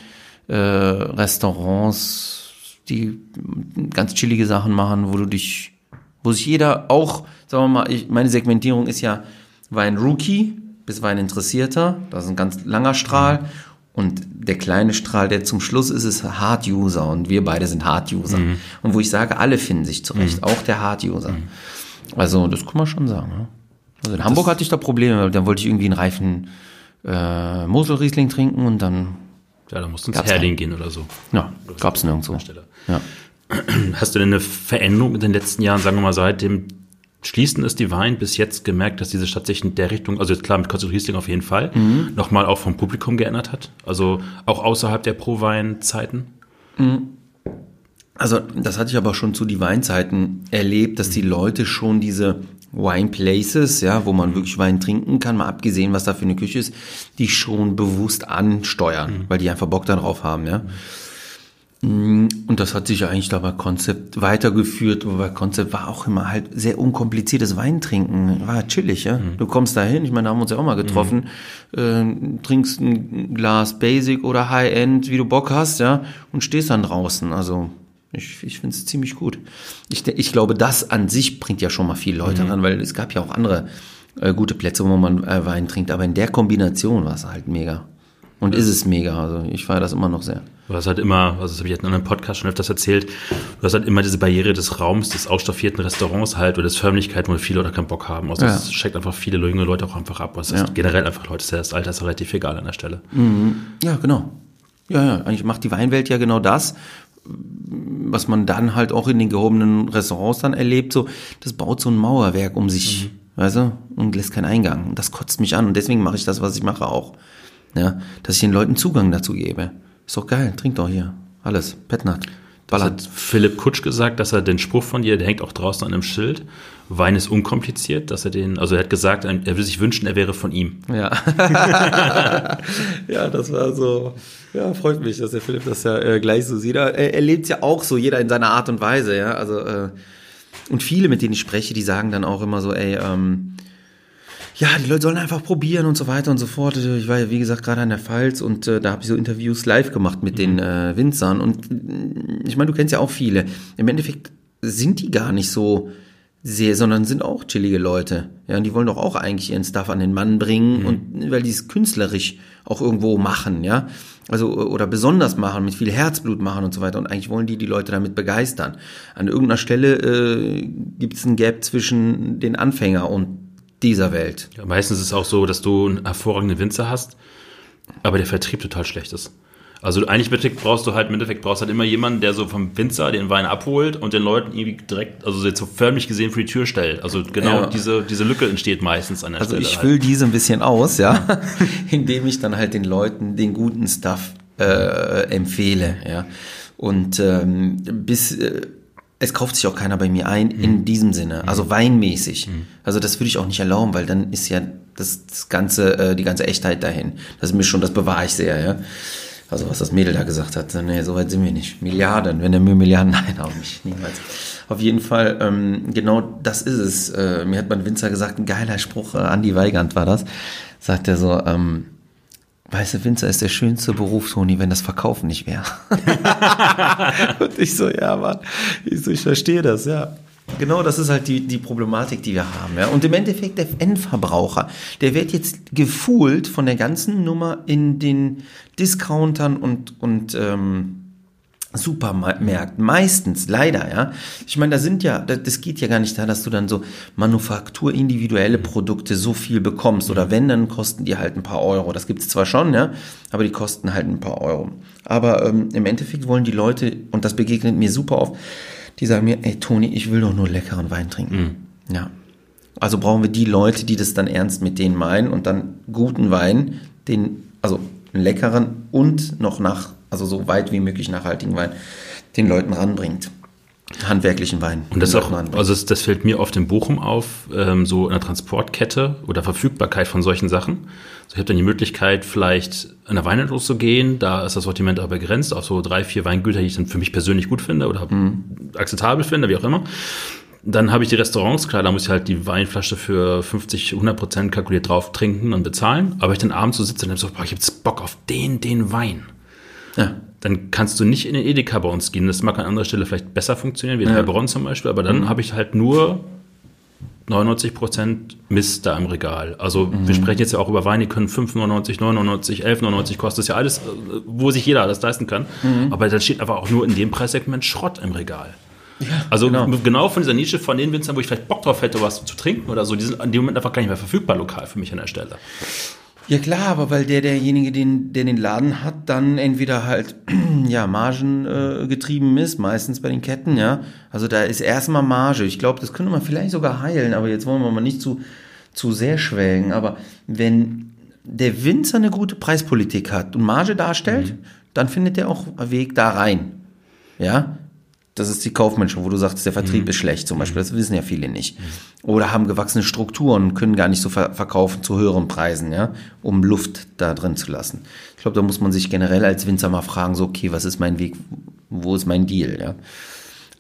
äh, Restaurants, die ganz chillige Sachen machen, wo du dich, wo sich jeder auch, sagen wir mal, ich, meine Segmentierung ist ja Wein Rookie bis Wein Interessierter, das ist ein ganz langer Strahl. Mhm. Und der kleine Strahl, der zum Schluss ist, ist Hard User und wir beide sind Hard User. Mhm. Und wo ich sage, alle finden sich zurecht, mhm. auch der Hard User. Mhm. Also das kann man schon sagen. Ja. Also in das Hamburg hatte ich da Probleme, weil dann wollte ich irgendwie einen reifen äh, Moselriesling trinken und dann ja, da musst du ins Herding gehen oder so. Ja, gab es nirgendwo. Ja. Hast du denn eine Veränderung in den letzten Jahren, sagen wir mal, seit dem Schließen ist die Wein bis jetzt gemerkt, dass diese Stadt sich in der Richtung, also jetzt klar mit Kostet Riesling auf jeden Fall, mhm. nochmal auch vom Publikum geändert hat? Also auch außerhalb der Pro-Wein-Zeiten? Mhm. Also das hatte ich aber schon zu die Weinzeiten erlebt, dass die Leute schon diese Wine Places, ja, wo man wirklich Wein trinken kann, mal abgesehen, was da für eine Küche ist, die schon bewusst ansteuern, mhm. weil die einfach Bock darauf haben, ja. Mm, und das hat sich eigentlich da bei Konzept weitergeführt, aber bei Konzept war auch immer halt sehr unkompliziertes Weintrinken, war chillig, ja. Mhm. Du kommst da hin, ich meine, da haben wir uns ja auch mal getroffen, mhm. äh, trinkst ein Glas Basic oder High-End, wie du Bock hast, ja, und stehst dann draußen, also ich, ich finde es ziemlich gut. Ich, ich glaube, das an sich bringt ja schon mal viele Leute mhm. ran, weil es gab ja auch andere äh, gute Plätze, wo man äh, Wein trinkt, aber in der Kombination war es halt mega. Und ist es mega. Also ich feiere das immer noch sehr. Du hast halt immer, also das habe ich in einem Podcast schon öfters erzählt, du hast halt immer diese Barriere des Raums, des ausstaffierten Restaurants halt oder des Förmlichkeit, wo viele Leute keinen Bock haben. Also ja. das schreckt einfach viele junge Leute auch einfach ab. Also ja. generell einfach Leute, das Alter ist relativ egal an der Stelle. Mhm. Ja, genau. Ja, ja, eigentlich macht die Weinwelt ja genau das, was man dann halt auch in den gehobenen Restaurants dann erlebt, so, das baut so ein Mauerwerk um sich, mhm. weißt du, und lässt keinen Eingang. Und das kotzt mich an und deswegen mache ich das, was ich mache auch ja, dass ich den Leuten Zugang dazu gebe. Ist doch geil, trink doch hier. Alles, Petnat. Das hat Philipp Kutsch gesagt, dass er den Spruch von dir, der hängt auch draußen an einem Schild, Wein ist unkompliziert, dass er den, also er hat gesagt, er würde sich wünschen, er wäre von ihm. Ja. (laughs) ja, das war so, ja, freut mich, dass der Philipp das ja äh, gleich so sieht. Er, er lebt ja auch so, jeder in seiner Art und Weise, ja, also, äh, und viele, mit denen ich spreche, die sagen dann auch immer so, ey, ähm, ja, die Leute sollen einfach probieren und so weiter und so fort. Ich war ja, wie gesagt, gerade an der Pfalz und äh, da habe ich so Interviews live gemacht mit mhm. den äh, Winzern. Und äh, ich meine, du kennst ja auch viele. Im Endeffekt sind die gar nicht so sehr, sondern sind auch chillige Leute. Ja, und die wollen doch auch eigentlich ihren Stuff an den Mann bringen mhm. und weil die es künstlerisch auch irgendwo machen, ja. Also, oder besonders machen, mit viel Herzblut machen und so weiter. Und eigentlich wollen die die Leute damit begeistern. An irgendeiner Stelle äh, gibt es ein Gap zwischen den Anfänger und dieser Welt. Ja, meistens ist es auch so, dass du einen hervorragenden Winzer hast, aber der Vertrieb total schlecht ist. Also eigentlich brauchst du halt im Endeffekt brauchst halt immer jemanden, der so vom Winzer den Wein abholt und den Leuten irgendwie direkt, also jetzt so förmlich gesehen vor die Tür stellt. Also genau ja. diese, diese Lücke entsteht meistens an der also Stelle. Also ich fülle halt. diese ein bisschen aus, ja, (laughs) indem ich dann halt den Leuten den guten Stuff äh, empfehle, ja. Und ähm, bis äh, es kauft sich auch keiner bei mir ein mhm. in diesem Sinne, also mhm. weinmäßig. Mhm. Also das würde ich auch nicht erlauben, weil dann ist ja das, das ganze, äh, die ganze Echtheit dahin. Das ist mir schon, das bewahre ich sehr, ja. Also was das Mädel da gesagt hat, nee, so weit sind wir nicht. Milliarden, wenn er mir Milliarden, (laughs) nein, auch nicht, niemals. Auf jeden Fall, ähm, genau das ist es. Äh, mir hat mein Winzer gesagt, ein geiler Spruch, äh, Andi Weigand war das, sagt er so, ähm, Weiße Winzer ist der schönste Beruf, Toni, wenn das Verkaufen nicht wäre. (laughs) und ich so, ja, Mann, ich, so, ich verstehe das, ja. Genau, das ist halt die, die Problematik, die wir haben. Ja. Und im Endeffekt der Endverbraucher, der wird jetzt gefühlt von der ganzen Nummer in den Discountern und, und ähm, Supermärkten, meistens, leider, ja. Ich meine, da sind ja, das geht ja gar nicht da, dass du dann so manufakturindividuelle Produkte so viel bekommst. Oder wenn, dann kosten die halt ein paar Euro. Das gibt's zwar schon, ja, aber die kosten halt ein paar Euro. Aber ähm, im Endeffekt wollen die Leute, und das begegnet mir super oft, die sagen mir, ey Toni, ich will doch nur leckeren Wein trinken. Mhm. Ja. Also brauchen wir die Leute, die das dann ernst mit denen meinen und dann guten Wein, den, also leckeren und noch nach also so weit wie möglich nachhaltigen Wein, den Leuten ranbringt. Handwerklichen Wein. Und das auch, also das, das, fällt mir oft in Bochum auf, ähm, so in der Transportkette oder Verfügbarkeit von solchen Sachen. Also ich habe dann die Möglichkeit, vielleicht in der Weinhandlung zu gehen, da ist das Sortiment aber begrenzt auf so drei, vier Weingüter, die ich dann für mich persönlich gut finde oder mhm. akzeptabel finde, wie auch immer. Dann habe ich die Restaurants, klar, da muss ich halt die Weinflasche für 50, 100 Prozent kalkuliert drauf trinken und bezahlen. Aber ich dann abends so sitze und so, boah, ich habe jetzt Bock auf den, den Wein. Ja. Dann kannst du nicht in den Edeka bei uns gehen. Das mag an anderer Stelle vielleicht besser funktionieren, wie in ja. Heilbronn zum Beispiel, aber dann mhm. habe ich halt nur 99% Mist da im Regal. Also mhm. wir sprechen jetzt ja auch über Weine, die können 5,99, 9,99, 11,99 kosten. Das ist ja alles, wo sich jeder alles leisten kann. Mhm. Aber da steht aber auch nur in dem Preissegment Schrott im Regal. Ja, also genau. genau. von dieser Nische von den Winzern, wo ich vielleicht Bock drauf hätte, was zu trinken oder so, die sind an dem Moment einfach gar nicht mehr verfügbar lokal für mich an der Stelle. Ja klar, aber weil der derjenige, den, der den Laden hat, dann entweder halt (clears throat) ja Margen äh, getrieben ist, meistens bei den Ketten, ja. Also da ist erstmal Marge. Ich glaube, das könnte man vielleicht sogar heilen, aber jetzt wollen wir mal nicht zu zu sehr schwelgen. Aber wenn der Winzer eine gute Preispolitik hat und Marge darstellt, mhm. dann findet er auch einen Weg da rein. Ja, das ist die kaufmännische, wo du sagst, der Vertrieb mhm. ist schlecht zum Beispiel. Das wissen ja viele nicht. Mhm. Oder haben gewachsene Strukturen und können gar nicht so ver verkaufen zu höheren Preisen, ja, um Luft da drin zu lassen. Ich glaube, da muss man sich generell als Winzer mal fragen, so, okay, was ist mein Weg, wo ist mein Deal, ja.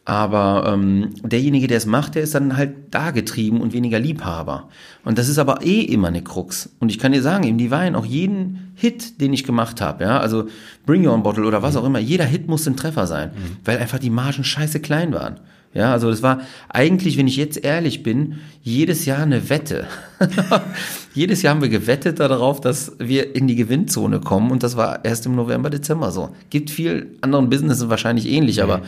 Aber ähm, derjenige, der es macht, der ist dann halt da getrieben und weniger Liebhaber. Und das ist aber eh immer eine Krux. Und ich kann dir sagen, eben die Wein, auch jeden Hit, den ich gemacht habe, ja, also Bring Your Own Bottle oder was auch immer, jeder Hit muss ein Treffer sein, mhm. weil einfach die Margen scheiße klein waren. Ja, also das war eigentlich, wenn ich jetzt ehrlich bin, jedes Jahr eine Wette. (laughs) jedes Jahr haben wir gewettet darauf, dass wir in die Gewinnzone kommen und das war erst im November, Dezember so. Gibt viel anderen Businessen wahrscheinlich ähnlich, mhm. aber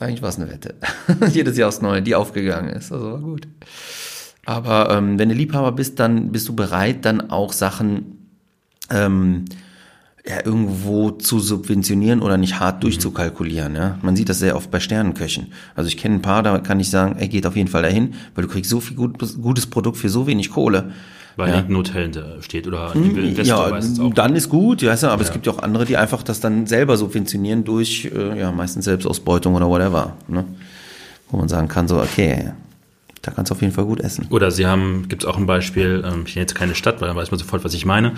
eigentlich war es eine Wette. (laughs) Jedes Jahr aufs Neue, die aufgegangen ist. Also war gut. Aber ähm, wenn du Liebhaber bist, dann bist du bereit, dann auch Sachen ähm, ja, irgendwo zu subventionieren oder nicht hart mhm. durchzukalkulieren. Ja? Man sieht das sehr oft bei Sternenköchen. Also ich kenne ein paar, da kann ich sagen, er geht auf jeden Fall dahin, weil du kriegst so viel gut, gutes Produkt für so wenig Kohle. Weil ja. irgendein Hotel steht oder ein Investor ja, weiß es auch. Dann ist gut, ja, aber ja. es gibt ja auch andere, die einfach das dann selber subventionieren durch, äh, ja, meistens Selbstausbeutung oder whatever. Ne? Wo man sagen kann, so, okay, da kannst du auf jeden Fall gut essen. Oder sie haben, gibt es auch ein Beispiel, ähm, ich nenne jetzt keine Stadt, weil dann weiß man sofort, was ich meine.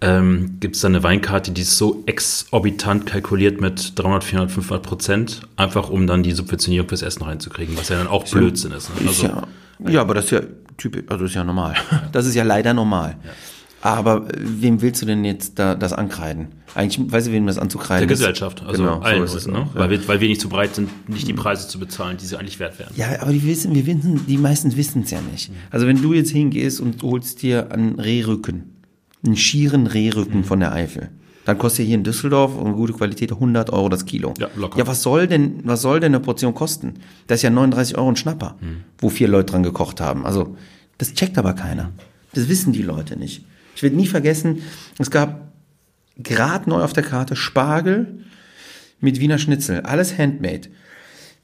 Ähm, gibt es da eine Weinkarte, die ist so exorbitant kalkuliert mit 300, 400, 500 Prozent, einfach um dann die Subventionierung fürs Essen reinzukriegen, was ja dann auch Blödsinn ist. Ne? Also, ja, ja, aber das ist ja typisch, also das ist ja normal. (laughs) Das ist ja leider normal. Ja. Aber wem willst du denn jetzt da das ankreiden? Eigentlich, weißt du, wem das anzukreiden Der Gesellschaft, also genau, allen so Leuten, ne? Ja. weil, wir, weil wir nicht so bereit sind, nicht die Preise zu bezahlen, die sie eigentlich wert wären. Ja, aber die wissen, wir wissen, die meisten wissen es ja nicht. Mhm. Also wenn du jetzt hingehst und holst dir einen Rehrücken, einen schieren Rehrücken mhm. von der Eifel, dann kostet hier in Düsseldorf eine gute Qualität 100 Euro das Kilo. Ja, locker. Ja, was soll denn, was soll denn eine Portion kosten? Das ist ja 39 Euro ein Schnapper, mhm. wo vier Leute dran gekocht haben. Also, das checkt aber keiner. Das wissen die Leute nicht. Ich werde nie vergessen, es gab gerade neu auf der Karte Spargel mit Wiener Schnitzel, alles handmade.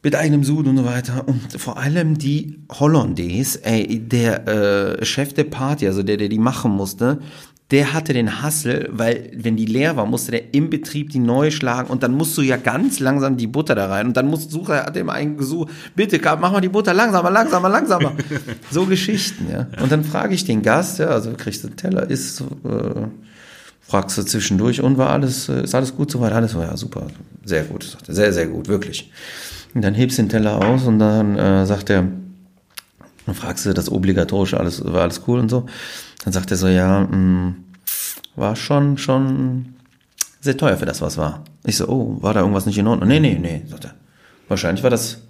Mit eigenem Sud und so weiter. Und vor allem die Hollandaise, ey, der äh, Chef der Party, also der, der die machen musste, der hatte den Hassel, weil wenn die leer war, musste der im Betrieb die neu schlagen und dann musst du ja ganz langsam die Butter da rein und dann musst du, er hat ihm einen gesucht, bitte mach mal die Butter langsamer, langsamer, langsamer. (laughs) so Geschichten, ja. Und dann frage ich den Gast, ja, also kriegst du einen Teller, ist, äh, fragst du zwischendurch und war alles, äh, ist alles gut soweit? Alles war ja super, sehr gut, sagt er, sehr, sehr gut, wirklich. Und dann hebst du den Teller aus und dann äh, sagt er, dann fragst du das obligatorische, alles, war alles cool und so. Dann sagt er so, ja, mh, war schon, schon sehr teuer für das, was war. Ich so, oh, war da irgendwas nicht in Ordnung? Nee, nee, nee, sagt er. Wahrscheinlich war das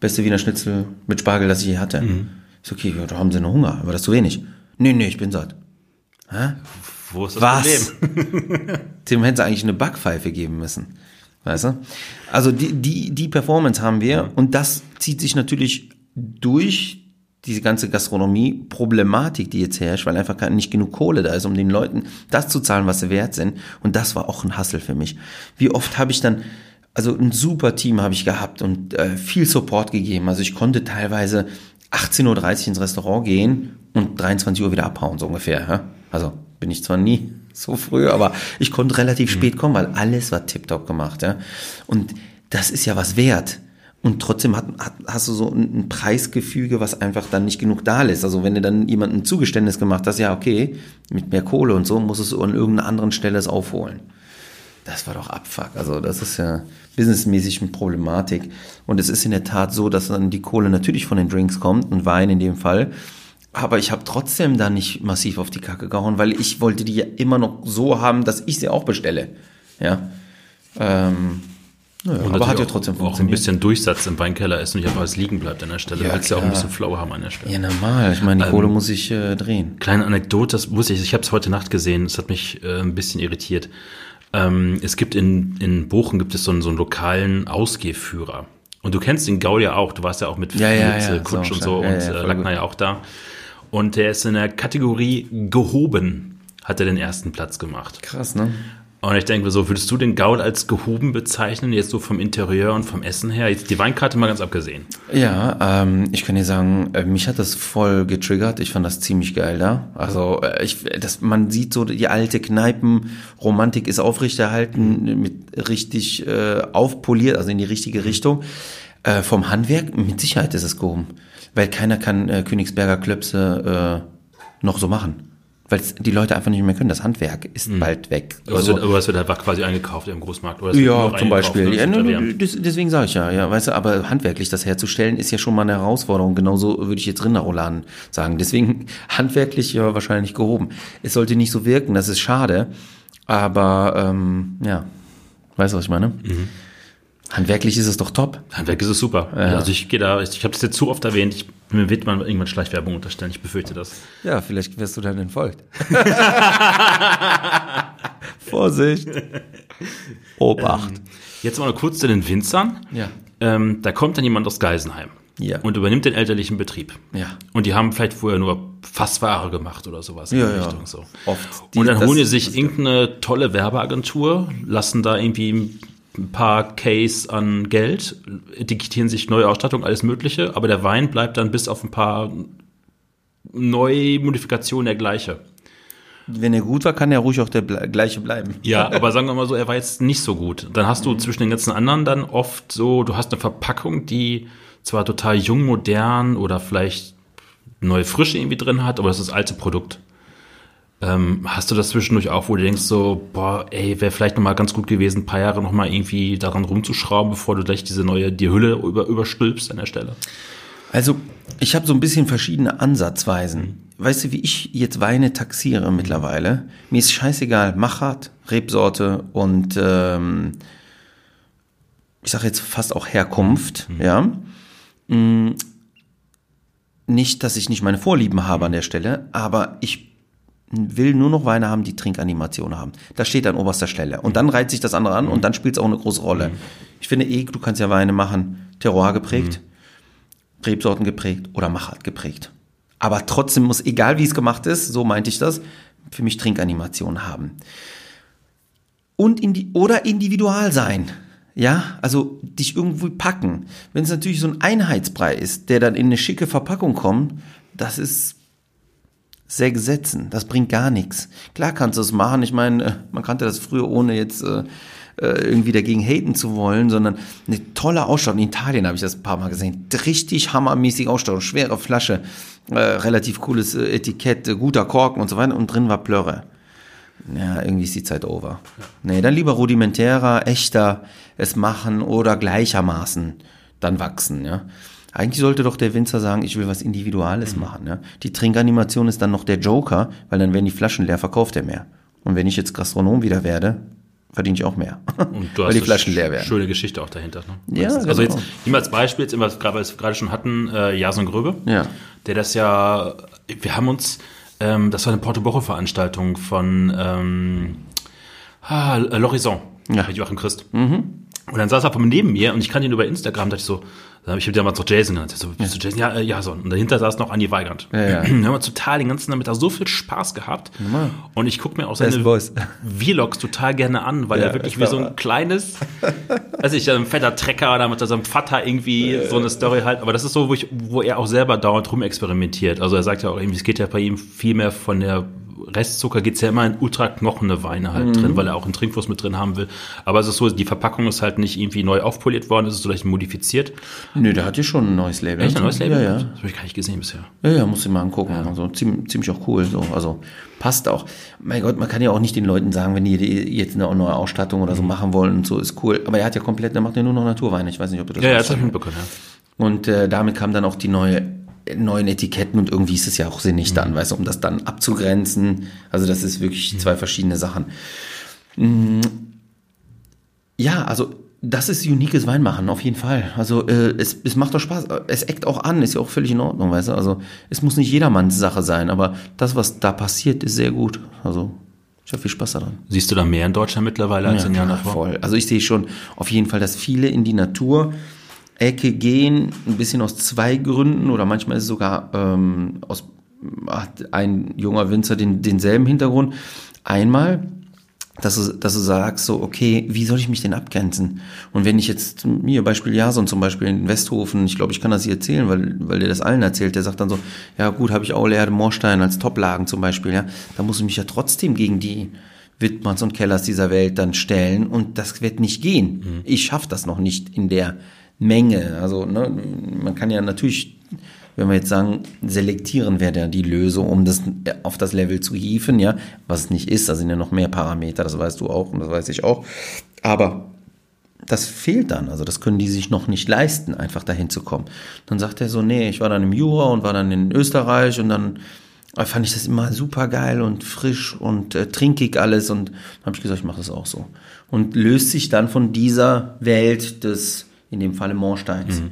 beste Wiener Schnitzel mit Spargel, das ich je hatte. Mhm. Ich so, okay, ja, da haben sie noch Hunger, aber das ist zu wenig. Nee, nee, ich bin satt. Hä? Wo ist das Was? Problem? (laughs) Dem hätten sie eigentlich eine Backpfeife geben müssen. Weißt du? Also die, die, die Performance haben wir und das zieht sich natürlich durch diese ganze Gastronomie-Problematik, die jetzt herrscht, weil einfach nicht genug Kohle da ist, um den Leuten das zu zahlen, was sie wert sind. Und das war auch ein Hassel für mich. Wie oft habe ich dann, also ein super Team habe ich gehabt und äh, viel Support gegeben. Also ich konnte teilweise 18.30 Uhr ins Restaurant gehen und 23 Uhr wieder abhauen, so ungefähr. Ja? Also bin ich zwar nie (laughs) so früh, aber ich konnte relativ spät kommen, weil alles war tiptop gemacht. Ja? Und das ist ja was wert. Und trotzdem hat, hat, hast du so ein, ein Preisgefüge, was einfach dann nicht genug da ist. Also wenn du dann jemandem ein Zugeständnis gemacht hast, ja okay, mit mehr Kohle und so, muss es an irgendeiner anderen Stelle es aufholen. Das war doch Abfuck. Also das ist ja businessmäßig eine Problematik. Und es ist in der Tat so, dass dann die Kohle natürlich von den Drinks kommt und Wein in dem Fall. Aber ich habe trotzdem da nicht massiv auf die Kacke gehauen, weil ich wollte die ja immer noch so haben, dass ich sie auch bestelle. Ja. Ähm, naja, Und aber hat ja trotzdem auch, auch ein bisschen Durchsatz im Weinkeller ist und nicht einfach alles liegen bleibt an der Stelle. Ja, du willst ja auch ein bisschen Flow haben an der Stelle. Ja, normal. Ich meine, die Ähm, Kohle muss ich äh, drehen. Kleine Anekdote, das muss ich, ich habe es heute Nacht gesehen, das hat mich äh, ein bisschen irritiert. Ähm, es gibt in, in Bochum gibt es so einen, so einen lokalen Ausgehführer. Und du kennst den Gaul ja auch, du warst ja auch mit, Ja, ja, mit ja, äh, ist Kutsch auch und so. Ja, und ja, äh, Lackner ja auch da. Und der ist in der Kategorie gehoben, hat er den ersten Platz gemacht. Krass, ne? Und ich denke so, würdest du den Gaul als gehoben bezeichnen, jetzt so vom Interieur und vom Essen her? Jetzt die Weinkarte mal ganz abgesehen. Ja, ähm, ich kann dir sagen, äh, mich hat das voll getriggert. Ich fand das ziemlich geil da. Also äh, ich, das, man sieht so die alte Kneipenromantik ist aufrechterhalten, mit richtig äh, aufpoliert, also in die richtige Richtung. Äh, vom Handwerk mit Sicherheit ist es gehoben, weil keiner kann äh, Königsberger Klöpse äh, noch so machen, weil die Leute einfach nicht mehr können. Das Handwerk ist bald weg. Aber es Also- wird, aber es wird einfach quasi eingekauft im Großmarkt. Oder es ja, zum Beispiel. ne? Ja, deswegen sage ich ja, ja, weißt du, aber handwerklich das herzustellen ist ja schon mal eine Herausforderung. Genauso würde ich jetzt Rinderrouladen sagen. Deswegen (laughs) handwerklich ja wahrscheinlich gehoben. Es sollte nicht so wirken, das ist schade. Aber ähm, ja, weißt du, was ich meine? Mhm. Handwerklich ist es doch top. Handwerk ist es super. Also ich gehe da, ich, ich habe das jetzt zu oft erwähnt, ich, mir wird man irgendwann Schleichwerbung unterstellen, ich befürchte das. Ja, vielleicht wirst du dann entfolgt. (laughs) Vorsicht. Obacht. Jetzt mal kurz zu den Winzern. Ja. Ähm, da kommt dann jemand aus Geisenheim Ja. und übernimmt den elterlichen Betrieb. Ja. Und die haben vielleicht vorher nur Fassware gemacht oder sowas in Ja, die. Richtung. So. Oft. Die- und dann holen die sich irgendeine tolle Werbeagentur, lassen da irgendwie ein paar Case an Geld, etikettieren sich neue Ausstattung, alles Mögliche, aber der Wein bleibt dann bis auf ein paar Neumodifikationen der gleiche. Wenn er gut war, kann er ruhig auch der ble gleiche bleiben. Ja, (laughs) aber sagen wir mal so, er war jetzt nicht so gut. Dann hast du Mhm. zwischen den ganzen anderen dann oft so, du hast eine Verpackung, die zwar total jung, modern oder vielleicht neue Frische irgendwie drin hat, aber das ist das alte Produkt. Ähm, hast du das zwischendurch auch, wo du denkst so, boah, ey, wäre vielleicht noch mal ganz gut gewesen, ein paar Jahre noch mal irgendwie daran rumzuschrauben, bevor du gleich diese neue, die Hülle über, überstülpst an der Stelle? Also, ich habe so ein bisschen verschiedene Ansatzweisen. Weißt du, wie ich jetzt Weine taxiere mittlerweile? Mir ist scheißegal, Machart, Rebsorte und ähm, ich sage jetzt fast auch Herkunft, ja. Mm, Nicht, dass ich nicht meine Vorlieben habe an der Stelle, aber ich will nur noch Weine haben, die Trinkanimation haben. Das steht an oberster Stelle. Und dann reizt sich das andere an und dann spielt es auch eine große Rolle. Ich finde eh, du kannst ja Weine machen, Terroir geprägt, Rebsorten geprägt oder Machart geprägt. Aber trotzdem muss, egal wie es gemacht ist, so meinte ich das, für mich Trinkanimation haben. Und indi oder individual sein. Ja, also dich irgendwo packen. Wenn es natürlich so ein Einheitsbrei ist, der dann in eine schicke Verpackung kommt, das ist sehr gesetzen. Das bringt gar nichts. Klar kannst du es machen. Ich meine, äh, man kannte das früher, ohne jetzt äh, äh, irgendwie dagegen haten zu wollen, sondern eine tolle Ausstattung. In Italien habe ich das ein paar Mal gesehen. Richtig hammermäßige Ausstattung. Schwere Flasche, äh, relativ cooles äh, Etikett, guter Korken und so weiter. Und drin war Plörre. Ja, irgendwie ist die Zeit over. Nee, dann lieber rudimentärer, echter es machen oder gleichermaßen dann wachsen, ja. Eigentlich sollte doch der Winzer sagen, ich will was Individuales mhm. machen. Ja? Die Trinkanimation ist dann noch der Joker, weil dann werden die Flaschen leer, verkauft er mehr. Und wenn ich jetzt Gastronom wieder werde, verdiene ich auch mehr. Und du (laughs) weil die Flaschen leer werden. Schöne Geschichte auch dahinter. Ne? Ja, also genau. jetzt nimm als Beispiel, jetzt immer, weil wir es gerade schon hatten, äh, Jason Gröbe, ja. der das ja, wir haben uns, ähm, das war eine Porto-Woche-Veranstaltung von ähm, ah, L'Horizon ja. mit Joachim Christ. Mhm. Und dann saß er neben mir und ich kannte ihn über Instagram, dachte ich so, habe ich damals noch Jason genannt. So, bist du Jason? Ja, äh, ja, so. Und dahinter saß noch Andi Weigand. Ja, ja. (clears throat) Wir haben total den ganzen Nachmittag so viel Spaß gehabt. Ja. Und ich gucke mir auch seine Vlogs total gerne an, weil ja, er wirklich wie so ein kleines, weiß ich, ein fetter Trecker oder mit seinem Vater irgendwie so eine Story halt. Aber das ist so, wo, ich, wo er auch selber dauernd rumexperimentiert. Also er sagt ja auch irgendwie, es geht ja bei ihm viel mehr von der Restzucker geht's ja immer in ultra knochene Weine halt mhm. drin, weil er auch einen Trinkfluss mit drin haben will. Aber es ist so, die Verpackung ist halt nicht irgendwie neu aufpoliert worden, es ist vielleicht modifiziert. Nö, der hat ja schon ein neues Label. Echt ein neues Label? Ja, ja. Das habe ich gar nicht gesehen bisher. Ja, ja, muss ich mal angucken. Ja. Also ziemlich, ziemlich auch cool. So. Also passt auch. Mein Gott, man kann ja auch nicht den Leuten sagen, wenn die jetzt eine neue Ausstattung oder so mhm. machen wollen und so, ist cool. Aber er hat ja komplett, der macht ja nur noch Naturweine. Ich weiß nicht, ob du das Ja, ja, das habe ich mitbekommen, ja. Und äh, damit kam dann auch die neue neuen Etiketten und irgendwie ist es ja auch sinnig dann, mhm. weißt du, um das dann abzugrenzen. Also das ist wirklich mhm. zwei verschiedene Sachen. Mm. Ja, also das ist uniques Weinmachen, auf jeden Fall. Also äh, es, es macht doch Spaß. Es eckt auch an, ist ja auch völlig in Ordnung, weißt du. Also es muss nicht jedermanns Sache sein, aber das, was da passiert, ist sehr gut. Also ich habe viel Spaß daran. Siehst du da mehr in Deutschland mittlerweile als ja, in Jahren davor? Voll. Also ich sehe schon auf jeden Fall, dass viele in die Natur Ecke gehen, ein bisschen aus zwei Gründen oder manchmal ist es sogar ähm, aus, hat ein junger Winzer den, denselben Hintergrund. Einmal, dass du, dass du sagst so, okay, wie soll ich mich denn abgrenzen? Und wenn ich jetzt, mir Beispiel Jason zum Beispiel in Westhofen, ich glaube, ich kann das hier erzählen, weil, weil der das allen erzählt, der sagt dann so, ja gut, habe ich Aule, Erde, Moorstein als Toplagen zum Beispiel, ja, da muss ich mich ja trotzdem gegen die Wittmanns und Kellers dieser Welt dann stellen und das wird nicht gehen. Mhm. Ich schaffe das noch nicht in der Menge. Also ne, man kann ja natürlich, wenn wir jetzt sagen, selektieren wäre ja die Lösung, um das auf das Level zu hieven, ja, was es nicht ist. Da sind ja noch mehr Parameter, das weißt du auch und das weiß ich auch. Aber das fehlt dann, also das können die sich noch nicht leisten, einfach dahin zu kommen. Dann sagt er so, nee, ich war dann im Jura und war dann in Österreich und dann fand ich das immer super geil und frisch und äh, trinkig alles und habe ich gesagt, ich mache das auch so. Und löst sich dann von dieser Welt des in dem Falle Moorsteins. Mhm.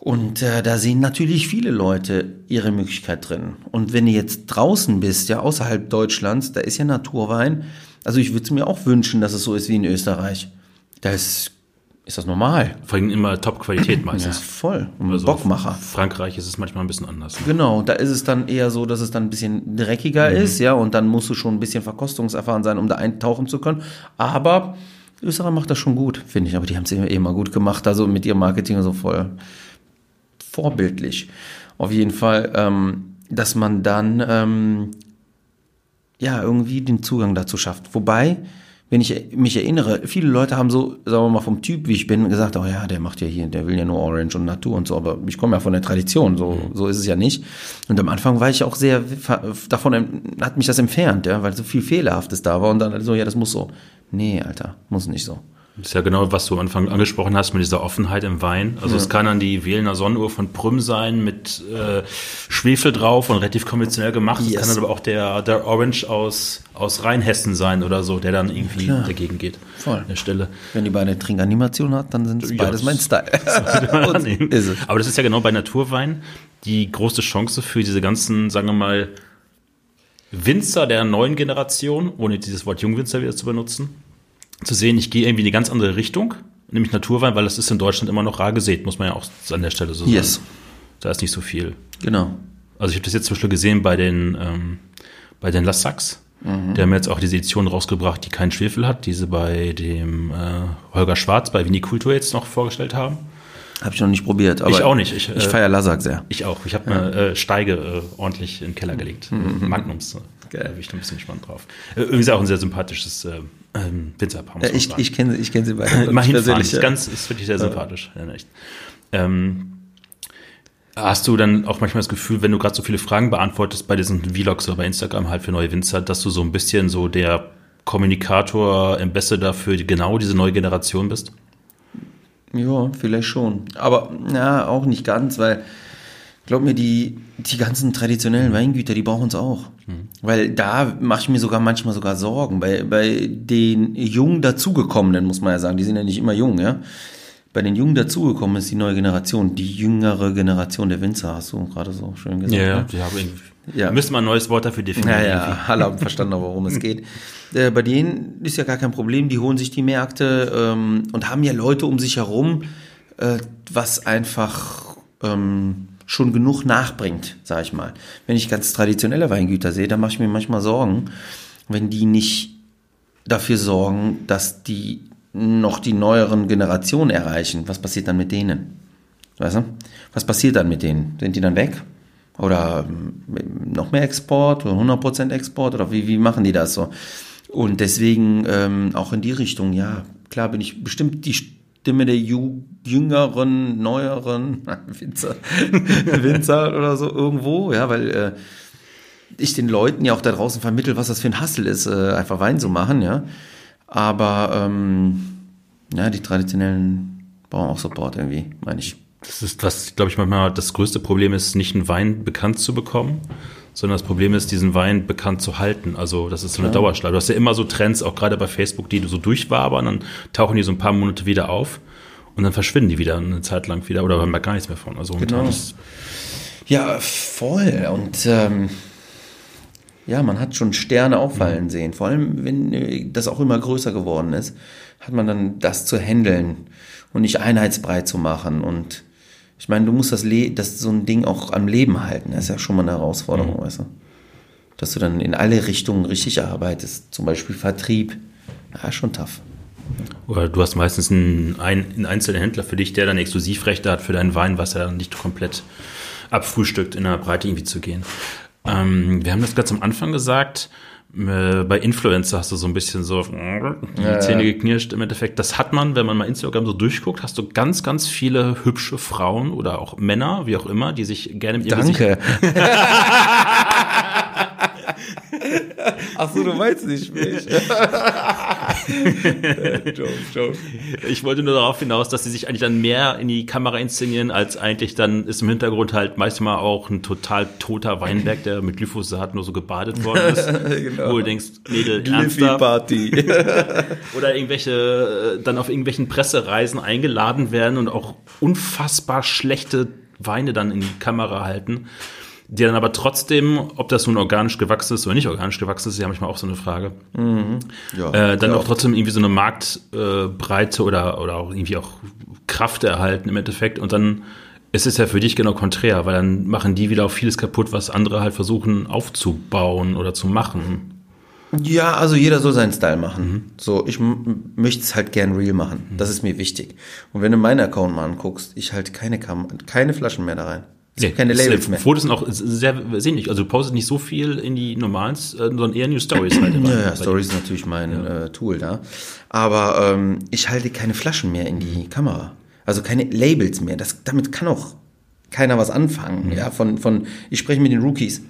Und äh, da sehen natürlich viele Leute ihre Möglichkeit drin. Und wenn du jetzt draußen bist, ja, außerhalb Deutschlands, da ist ja Naturwein. Also ich würde es mir auch wünschen, dass es so ist wie in Österreich. Da ist, ist das normal. Vor allem immer Top-Qualität meistens. Ja, voll. Und also Bockmacher. Frankreich ist es manchmal ein bisschen anders. Genau, da ist es dann eher so, dass es dann ein bisschen dreckiger mhm. ist, ja, und dann musst du schon ein bisschen verkostungserfahren sein, um da eintauchen zu können. Aber Österreich macht das schon gut, finde ich, aber die haben es eh immer gut gemacht, also mit ihrem Marketing so voll vorbildlich. Auf jeden Fall, ähm, dass man dann ähm, ja irgendwie den Zugang dazu schafft. Wobei, wenn ich mich erinnere, viele Leute haben so, sagen wir mal, vom Typ, wie ich bin, gesagt, oh ja, der macht ja hier, der will ja nur Orange und Natur und so, aber ich komme ja von der Tradition, so, mhm. so ist es ja nicht. Und am Anfang war ich auch sehr, davon hat mich das entfernt, ja, weil so viel Fehlerhaftes da war und dann so, ja, das muss so. Nee, Alter, muss nicht so. Das ist ja genau, was du am Anfang angesprochen hast mit dieser Offenheit im Wein. Also ja. es kann dann die Wählener Sonnenuhr von Prüm sein mit äh, Schwefel drauf und relativ konventionell gemacht. Es yes. kann dann aber auch der, der Orange aus, aus Rheinhessen sein oder so, der dann irgendwie Klar. dagegen geht. Voll. An der Stelle. Wenn die beide Trinkanimation hat, dann sind es ja, beides mein Style. (laughs) (laughs) es. Aber das ist ja genau bei Naturwein die große Chance für diese ganzen, sagen wir mal, Winzer der neuen Generation, ohne dieses Wort Jungwinzer wieder zu benutzen, zu sehen, ich gehe irgendwie in eine ganz andere Richtung, nämlich Naturwein, weil das ist in Deutschland immer noch rar gesät, muss man ja auch an der Stelle so sagen. Yes. Da ist nicht so viel. Genau. Also ich habe das jetzt zum Beispiel gesehen bei den, ähm, bei den Lassax. Mhm. Die haben jetzt auch diese Edition rausgebracht, die keinen Schwefel hat, die sie bei dem äh, Holger Schwarz bei Vinikultur jetzt noch vorgestellt haben. Habe ich noch nicht probiert. Aber ich auch nicht. Ich, ich feiere Lassack sehr. Ich auch. Ich habe ja. eine äh, Steige äh, ordentlich in den Keller gelegt. Mhm. Magnums. Da bin ich da ein bisschen gespannt drauf. Äh, übrigens auch ein sehr sympathisches äh, ähm, Pizzapaar. Äh, ich ich kenne ich kenn sie beide. Mal hinfahren. Ist, ganz, ist wirklich sehr sympathisch. Ja, echt. Ähm, Hast du dann auch manchmal das Gefühl, wenn du gerade so viele Fragen beantwortest bei diesen Vlogs oder bei Instagram halt für neue Winzer, dass du so ein bisschen so der Kommunikator, Ambassador für genau diese neue Generation bist? Ja, vielleicht schon. Aber ja, auch nicht ganz, weil glaub mir, die, die ganzen traditionellen Weingüter, die brauchen uns auch. Mhm. Weil da mache ich mir sogar manchmal sogar Sorgen. Bei, bei den jung dazugekommenen, muss man ja sagen, die sind ja nicht immer jung, ja bei den Jungen dazugekommen ist die neue Generation, die jüngere Generation der Winzer, hast du gerade so schön gesagt. Ja, ne? die haben ja. müssen wir ein neues Wort dafür definieren. Ja, ja, (laughs) alle haben verstanden, worum es (laughs) geht. Äh, bei denen ist ja gar kein Problem, die holen sich die Märkte ähm, und haben ja Leute um sich herum, äh, was einfach ähm, schon genug nachbringt, sag ich mal. Wenn ich ganz traditionelle Weingüter sehe, dann mache ich mir manchmal Sorgen, wenn die nicht dafür sorgen, dass die noch die neueren Generationen erreichen, was passiert dann mit denen? Weißt du? Was passiert dann mit denen? Sind die dann weg? Oder ähm, noch mehr Export oder 100% Export? Oder wie, wie machen die das so? Und deswegen ähm, auch in die Richtung, ja, klar bin ich bestimmt die Stimme der Ju jüngeren, neueren (laughs) Winzer, (laughs) Winzer oder so irgendwo, ja, weil äh, ich den Leuten ja auch da draußen vermittel, was das für ein Hassel ist, äh, einfach Wein zu machen, ja. Aber ähm, ja, die traditionellen brauchen auch Support irgendwie, meine ich. Das ist, was, glaube ich, manchmal das größte Problem ist, nicht einen Wein bekannt zu bekommen, sondern das Problem ist, diesen Wein bekannt zu halten. Also das ist so eine ja. Dauerschleife. Du hast ja immer so Trends, auch gerade bei Facebook, die du so durchwabern, dann tauchen die so ein paar Monate wieder auf und dann verschwinden die wieder eine Zeit lang wieder oder haben wir gar nichts mehr von. Also genau. ja, voll. Und ähm, ja, man hat schon Sterne auffallen mhm. sehen. Vor allem, wenn äh, das auch immer größer geworden ist, hat man dann das zu handeln und nicht einheitsbreit zu machen. Und ich meine, du musst das, Le das so ein Ding auch am Leben halten. Das ist ja schon mal eine Herausforderung, mhm. weißt du? Dass du dann in alle Richtungen richtig arbeitest. Zum Beispiel Vertrieb. Ja, schon tough. Oder du hast meistens einen, einen einzelnen Händler für dich, der dann Exklusivrechte hat für deinen Wein, was er dann nicht komplett abfrühstückt, in der Breite irgendwie zu gehen. Ähm, wir haben das ganz am Anfang gesagt. Äh, bei Influencer hast du so ein bisschen so die ja, Zähne geknirscht. Im Endeffekt, das hat man, wenn man mal Instagram so durchguckt, hast du ganz, ganz viele hübsche Frauen oder auch Männer, wie auch immer, die sich gerne mit ihrem Danke. (laughs) Ach so, du meinst nicht mich. (laughs) joke, joke. Ich wollte nur darauf hinaus, dass sie sich eigentlich dann mehr in die Kamera inszenieren, als eigentlich dann ist im Hintergrund halt manchmal auch ein total toter Weinberg, der mit Glyphosat nur so gebadet worden ist. (laughs) genau. Wo du denkst, Mädel, ernsthaft? Party. (laughs) Oder irgendwelche, äh, dann auf irgendwelchen Pressereisen eingeladen werden und auch unfassbar schlechte Weine dann in die Kamera halten die dann aber trotzdem, ob das nun organisch gewachsen ist oder nicht organisch gewachsen ist, ist ja manchmal auch so eine Frage. Mhm. Ja, äh, dann auch trotzdem irgendwie so eine Marktbreite äh, oder, oder auch irgendwie auch Kraft erhalten im Endeffekt. Und dann ist es ja für dich genau konträr, weil dann machen die wieder auch vieles kaputt, was andere halt versuchen aufzubauen oder zu machen. Ja, also jeder soll seinen Style machen. Mhm. So, ich möchte es halt gern real machen. Mhm. Das ist mir wichtig. Und wenn du meinen Account mal anguckst, ich halte keine, Kam keine Flaschen mehr da rein. Nee, keine Labels mehr. Fotos sind auch sehr sinnlich. Also du postest nicht so viel in die normalen, äh, sondern eher New Stories halt. ja, ja Stories ist natürlich mein ja. äh, Tool da. Aber ähm, ich halte keine Flaschen mehr in die Kamera. Also keine Labels mehr. Das, damit kann auch keiner was anfangen. Mhm. Ja, von, von, ich spreche mit den Rookies.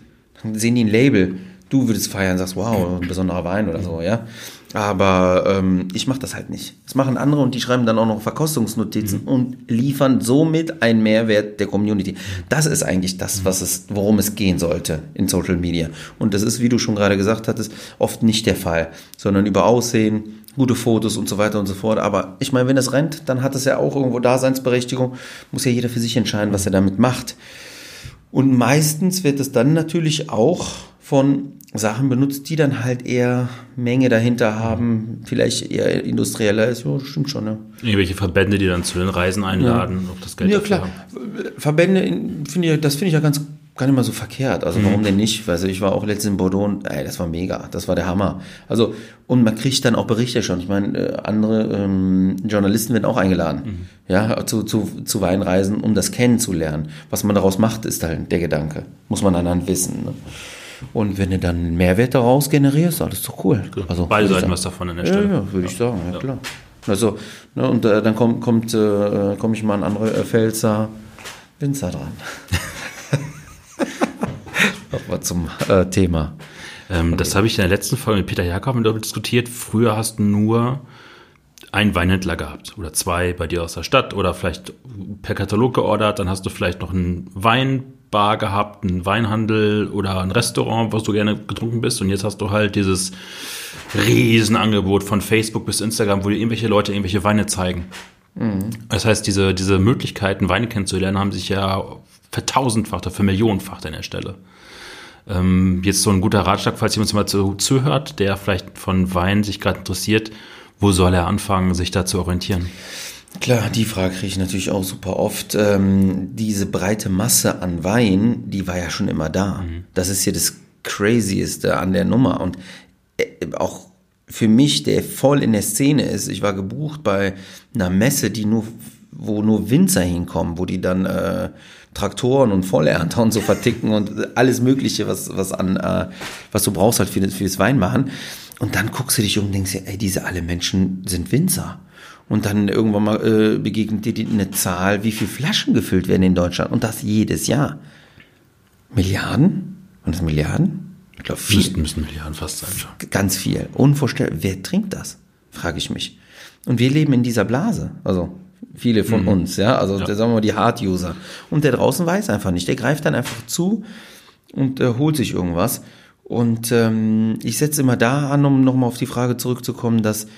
Dann sehen die ein Label. Du würdest feiern, sagst, wow, ein besonderer Wein oder so, ja. Aber ähm, ich mache das halt nicht. Das machen andere und die schreiben dann auch noch Verkostungsnotizen mhm. und liefern somit einen Mehrwert der Community. Das ist eigentlich das, was es, worum es gehen sollte in Social Media. Und das ist, wie du schon gerade gesagt hattest, oft nicht der Fall, sondern über Aussehen, gute Fotos und so weiter und so fort. Aber ich meine, wenn es rennt, dann hat es ja auch irgendwo Daseinsberechtigung. Muss ja jeder für sich entscheiden, was er damit macht. Und meistens wird es dann natürlich auch von Sachen benutzt, die dann halt eher Menge dahinter haben, vielleicht eher industrieller ist. Ja, stimmt schon. Ne? Irgendwelche Verbände, die dann zu den Reisen einladen, ja. auch das Geld Ja, klar. Haben. Verbände, finde ich, das finde ich ja ganz gar nicht mal so verkehrt. Also mhm. warum denn nicht? Also ich war auch letztens in Bordeaux und ey, das war mega. Das war der Hammer. Also und man kriegt dann auch Berichte schon. Ich meine, äh, andere ähm, Journalisten werden auch eingeladen, mhm. ja, zu, zu, zu Weinreisen, um das kennenzulernen. Was man daraus macht, ist halt der Gedanke. Muss man dann wissen. Ne? Und wenn du dann Mehrwert daraus generierst, alles doch cool. Also, Beide Seiten was davon an der Stelle. Ja, ja würde ja. ich sagen, ja, klar. Also, ne, und äh, dann kommt, kommt, äh, komme ich mal an andere äh, Pfälzer Winzer dran. (laughs) aber zum äh, Thema. Ähm, das habe ich in der letzten Folge mit Peter Jakob darüber diskutiert. Früher hast du nur einen Weinhändler gehabt oder zwei bei dir aus der Stadt oder vielleicht per Katalog geordert. Dann hast du vielleicht noch einen Weinbar gehabt, einen Weinhandel oder ein Restaurant, was du gerne getrunken bist. Und jetzt hast du halt dieses Riesenangebot von Facebook bis Instagram, wo dir irgendwelche Leute irgendwelche Weine zeigen. Mhm. Das heißt, diese, diese Möglichkeiten, Weine kennenzulernen, haben sich ja vertausendfacht oder vermillionenfacht an der Stelle. Ähm, jetzt so ein guter Ratschlag, falls jemand mal zu, zuhört, der vielleicht von Wein sich gerade interessiert, wo soll er anfangen, sich da zu orientieren? Klar, die Frage kriege ich natürlich auch super oft. Ähm, diese breite Masse an Wein, die war ja schon immer da. Mhm. Das ist ja das Crazieste an der Nummer. Und äh, auch für mich, der voll in der Szene ist, ich war gebucht bei einer Messe, die nur, wo nur Winzer hinkommen, wo die dann äh, Traktoren und Vollernter und so verticken und alles Mögliche, was, was an, äh, was du brauchst halt für, für das Weinmachen. Und dann guckst du dich um und denkst dir, ey, diese alle Menschen sind Winzer. Und dann irgendwann mal äh, begegnet dir eine Zahl, wie viel Flaschen gefüllt werden in Deutschland. Und das jedes Jahr. Milliarden? Und das Milliarden? Ich glaube, viel. Müssten, müssen Milliarden fast sein schon. Ganz viel. Unvorstellbar. Wer trinkt das? Frage ich mich. Und wir leben in dieser Blase. Also viele von mhm. uns, ja. Also ja. sagen wir mal die Hard-User. Und der draußen weiß einfach nicht. Der greift dann einfach zu und äh, holt sich irgendwas. Und ähm, ich setze immer da an, um nochmal auf die Frage zurückzukommen, dass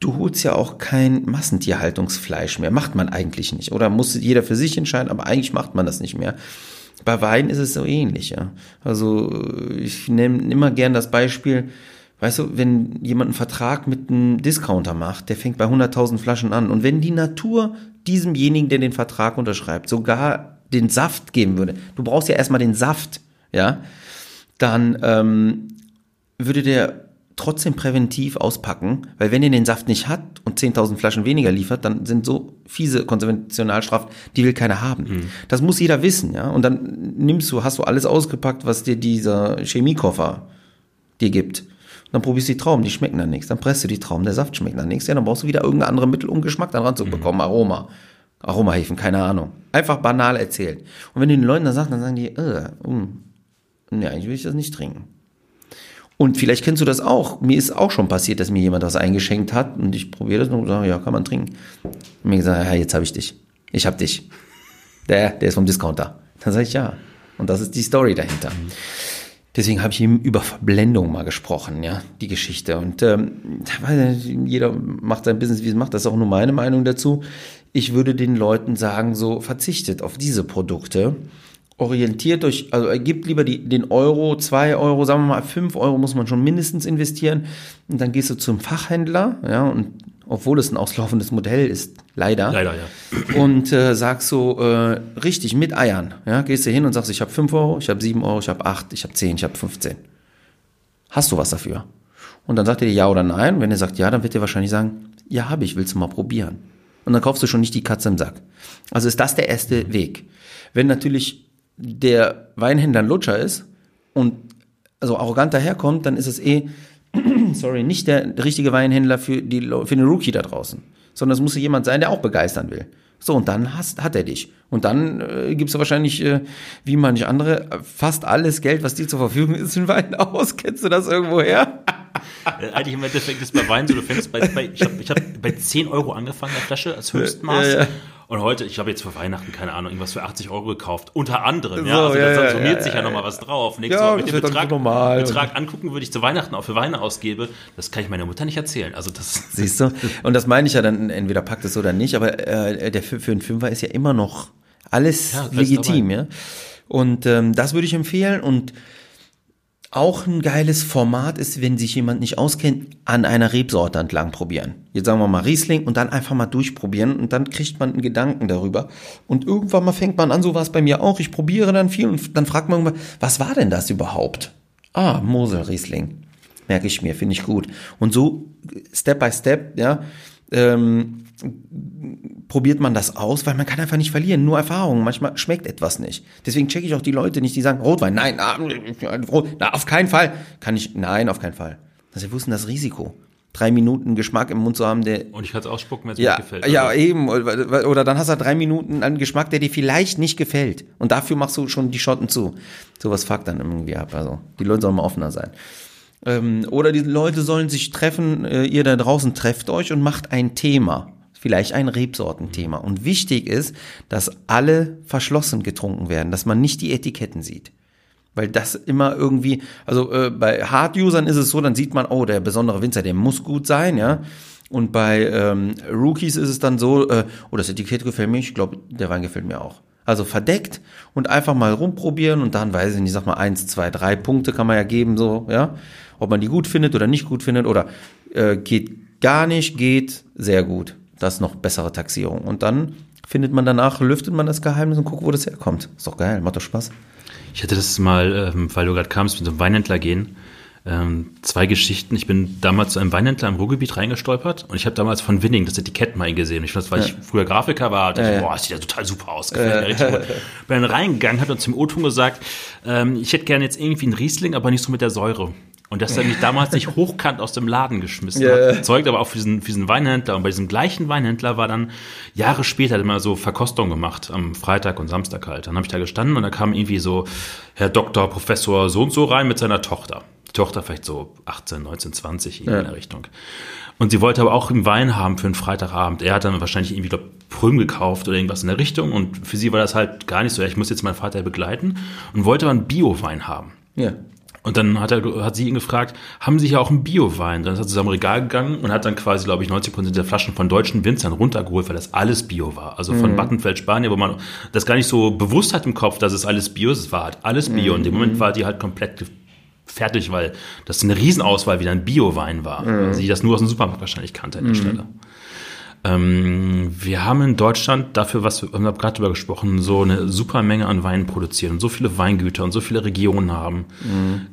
du holst ja auch kein Massentierhaltungsfleisch mehr. Macht man eigentlich nicht. Oder muss jeder für sich entscheiden, aber eigentlich macht man das nicht mehr. Bei Wein ist es so ähnlich, ja. Also ich nehme immer gern das Beispiel, weißt du, wenn jemand einen Vertrag mit einem Discounter macht, der fängt bei 100.000 Flaschen an. Und wenn die Natur diesemjenigen, der den Vertrag unterschreibt, sogar den Saft geben würde, du brauchst ja erstmal den Saft, ja, dann ähm, würde der trotzdem präventiv auspacken, weil wenn ihr den Saft nicht hat und 10.000 Flaschen weniger liefert, dann sind so fiese Konventionalstrafen, die will keiner haben. Mhm. Das muss jeder wissen, ja. Und dann nimmst du, hast du alles ausgepackt, was dir dieser Chemiekoffer dir gibt. Und dann probierst du die Trauben, die schmecken dann nichts. Dann presst du die Trauben, der Saft schmeckt dann nichts. Ja, dann brauchst du wieder irgendein anderes Mittel, um Geschmack dann ranzubekommen. Mhm. Aroma. Aromahefen, keine Ahnung. Einfach banal erzählt. Und wenn du den Leuten dann sagst, dann sagen die, äh, uh, nee, eigentlich will ich das nicht trinken. Und vielleicht kennst du das auch. Mir ist auch schon passiert, dass mir jemand das eingeschenkt hat und ich probiere das und sage, ja, kann man trinken. Und mir gesagt, ja, jetzt habe ich dich. Ich habe dich. Der, der ist vom Discounter. Dann sage ich, ja. Und das ist die Story dahinter. Deswegen habe ich ihm über Verblendung mal gesprochen, ja, die Geschichte. Und ähm, jeder macht sein Business, wie es macht. Das ist auch nur meine Meinung dazu. Ich würde den Leuten sagen, so verzichtet auf diese Produkte orientiert euch, also ergibt lieber die, den Euro, zwei Euro, sagen wir mal fünf Euro muss man schon mindestens investieren und dann gehst du zum Fachhändler, ja, und obwohl es ein auslaufendes Modell ist, leider. Leider, ja. Und äh, sagst so, äh, richtig, mit Eiern, ja, gehst du hin und sagst, ich habe fünf Euro, ich habe sieben Euro, ich habe acht, ich habe zehn, ich habe 15. Hast du was dafür? Und dann sagt er dir ja oder nein. Wenn er sagt ja, dann wird er wahrscheinlich sagen, ja, habe ich, willst du mal probieren. Und dann kaufst du schon nicht die Katze im Sack. Also ist das der erste Weg. Wenn natürlich der Weinhändler ein Lutscher ist und also arrogant daherkommt, dann ist es eh, (clears throat) sorry, nicht der richtige Weinhändler für, die, für den Rookie da draußen, sondern es muss jemand sein, der auch begeistern will. So, und dann hast, hat er dich. Und dann äh, gibst du wahrscheinlich, äh, wie manche andere, fast alles Geld, was dir zur Verfügung ist, in Wein aus. (laughs) Kennst du das irgendwo her? Äh, eigentlich im Endeffekt ist bei Wein so, du fängst bei, bei ich habe ich hab bei 10 Euro angefangen, der Flasche, als Höchstmaß. Ja, ja. Und heute, ich habe jetzt für Weihnachten, keine Ahnung, irgendwas für 80 Euro gekauft. Unter anderem, so, ja. Also ja, da summiert ja, sich ja, nochmal was drauf. Nächstes ja, Mal, wenn ich den Betrag, Betrag angucken würde, ich zu Weihnachten auch für Weine ausgebe, das kann ich meiner Mutter nicht erzählen. Also das (laughs) Siehst du? Und das meine ich ja dann, entweder packt es oder nicht, aber äh, der für, für einen Fünfer ist ja immer noch alles legitim, ja. Und ähm, das würde ich empfehlen und auch ein geiles Format ist, wenn sich jemand nicht auskennt, an einer Rebsorte entlang probieren. Jetzt sagen wir mal Riesling und dann einfach mal durchprobieren und dann kriegt man einen Gedanken darüber. Und irgendwann mal fängt man an, so war es bei mir auch, ich probiere dann viel und dann fragt man was war denn das überhaupt? Ah, Mosel Riesling. Merke ich mir, finde ich gut. Und so Step by Step, ja, ähm, probiert man das aus, weil man kann einfach nicht verlieren. Nur Erfahrung. Manchmal schmeckt etwas nicht. Deswegen checke ich auch die Leute nicht, die sagen, Rotwein, nein, na, na, auf keinen Fall. Kann ich, nein, auf keinen Fall. Also wir wussten das Risiko. drei Minuten Geschmack im Mund zu haben, der Und ich kann es ausspucken, wenn es ja, mir nicht gefällt. ja Also, eben oder oder dann hast du drei Minuten einen Geschmack, der dir vielleicht nicht gefällt und dafür machst du schon die Schotten zu. Sowas fuckt dann irgendwie ab. Also die Leute sollen mal offener sein. Ähm, oder die Leute sollen sich treffen, äh, ihr da draußen trefft euch und macht ein Thema. Vielleicht ein Rebsortenthema. Und wichtig ist, dass alle verschlossen getrunken werden, dass man nicht die Etiketten sieht. Weil das immer irgendwie, also äh, bei Hard-Usern ist es so, dann sieht man, oh, der besondere Winzer, der muss gut sein, ja. Und bei ähm, Rookies ist es dann so, äh, oh, das Etikett gefällt mir, ich glaube, der Wein gefällt mir auch. Also verdeckt und einfach mal rumprobieren und dann weiß ich nicht, sag mal eins, zwei, drei Punkte kann man ja geben, so, ja. Ob man die gut findet oder nicht gut findet oder äh, geht gar nicht, geht sehr gut. Das ist noch bessere Taxierung. Und dann findet man danach, lüftet man das Geheimnis und guckt, wo das herkommt. Ist doch geil, macht doch Spaß. Ich hatte das mal, ähm, weil du gerade kamst, mit einem Weinhändler gehen. Ähm, zwei Geschichten. Ich bin damals zu einem Weinhändler im Ruhrgebiet reingestolpert und ich habe damals von Winning das Etikett mal gesehen. Ich weiß, weil ich früher Grafiker war, dachte ich, boah, das sieht ja total super aus. Gefällt mir richtig. Bin dann reingegangen, hat uns zum O-Ton gesagt, ähm, ich hätte gerne jetzt irgendwie einen Riesling, aber nicht so mit der Säure. Und dass er mich damals nicht hochkant aus dem Laden geschmissen Ja. hat, zeugt aber auch für diesen, für diesen Weinhändler. Und bei diesem gleichen Weinhändler war dann Jahre später hat er mal so Verkostung gemacht, am Freitag und Samstag halt. Dann habe ich da gestanden und da kam irgendwie so Herr Doktor, Professor so und so rein mit seiner Tochter. Die Tochter vielleicht so 18, 19, 20 irgendwie in der Richtung. Und sie wollte aber auch einen Wein haben für einen Freitagabend. Er hat dann wahrscheinlich irgendwie, glaub, Prüm gekauft oder irgendwas in der Richtung. Und für sie war das halt gar nicht so, ja, ich muss jetzt meinen Vater begleiten und wollte aber einen Bio-Wein haben. Ja. Und dann hat, er, hat sie ihn gefragt, haben Sie hier auch einen Bio-Wein? Dann ist er zu seinem Regal gegangen und hat dann quasi, glaube ich, 90 Prozent der Flaschen von deutschen Winzern runtergeholt, weil das alles Bio war. Also von Battenfeld, Spanien, wo man das gar nicht so bewusst hat im Kopf, dass es alles Bio ist. Es war halt alles Bio. Und in dem Moment war die halt komplett fertig, weil das eine Riesenauswahl wieder ein Bio-Wein war. Also die das nur aus dem Supermarkt wahrscheinlich kannte an der Stelle. Ähm, wir haben in Deutschland dafür, was wir haben gerade drüber gesprochen, so eine super Menge an Weinen produziert und so viele Weingüter und so viele Regionen haben.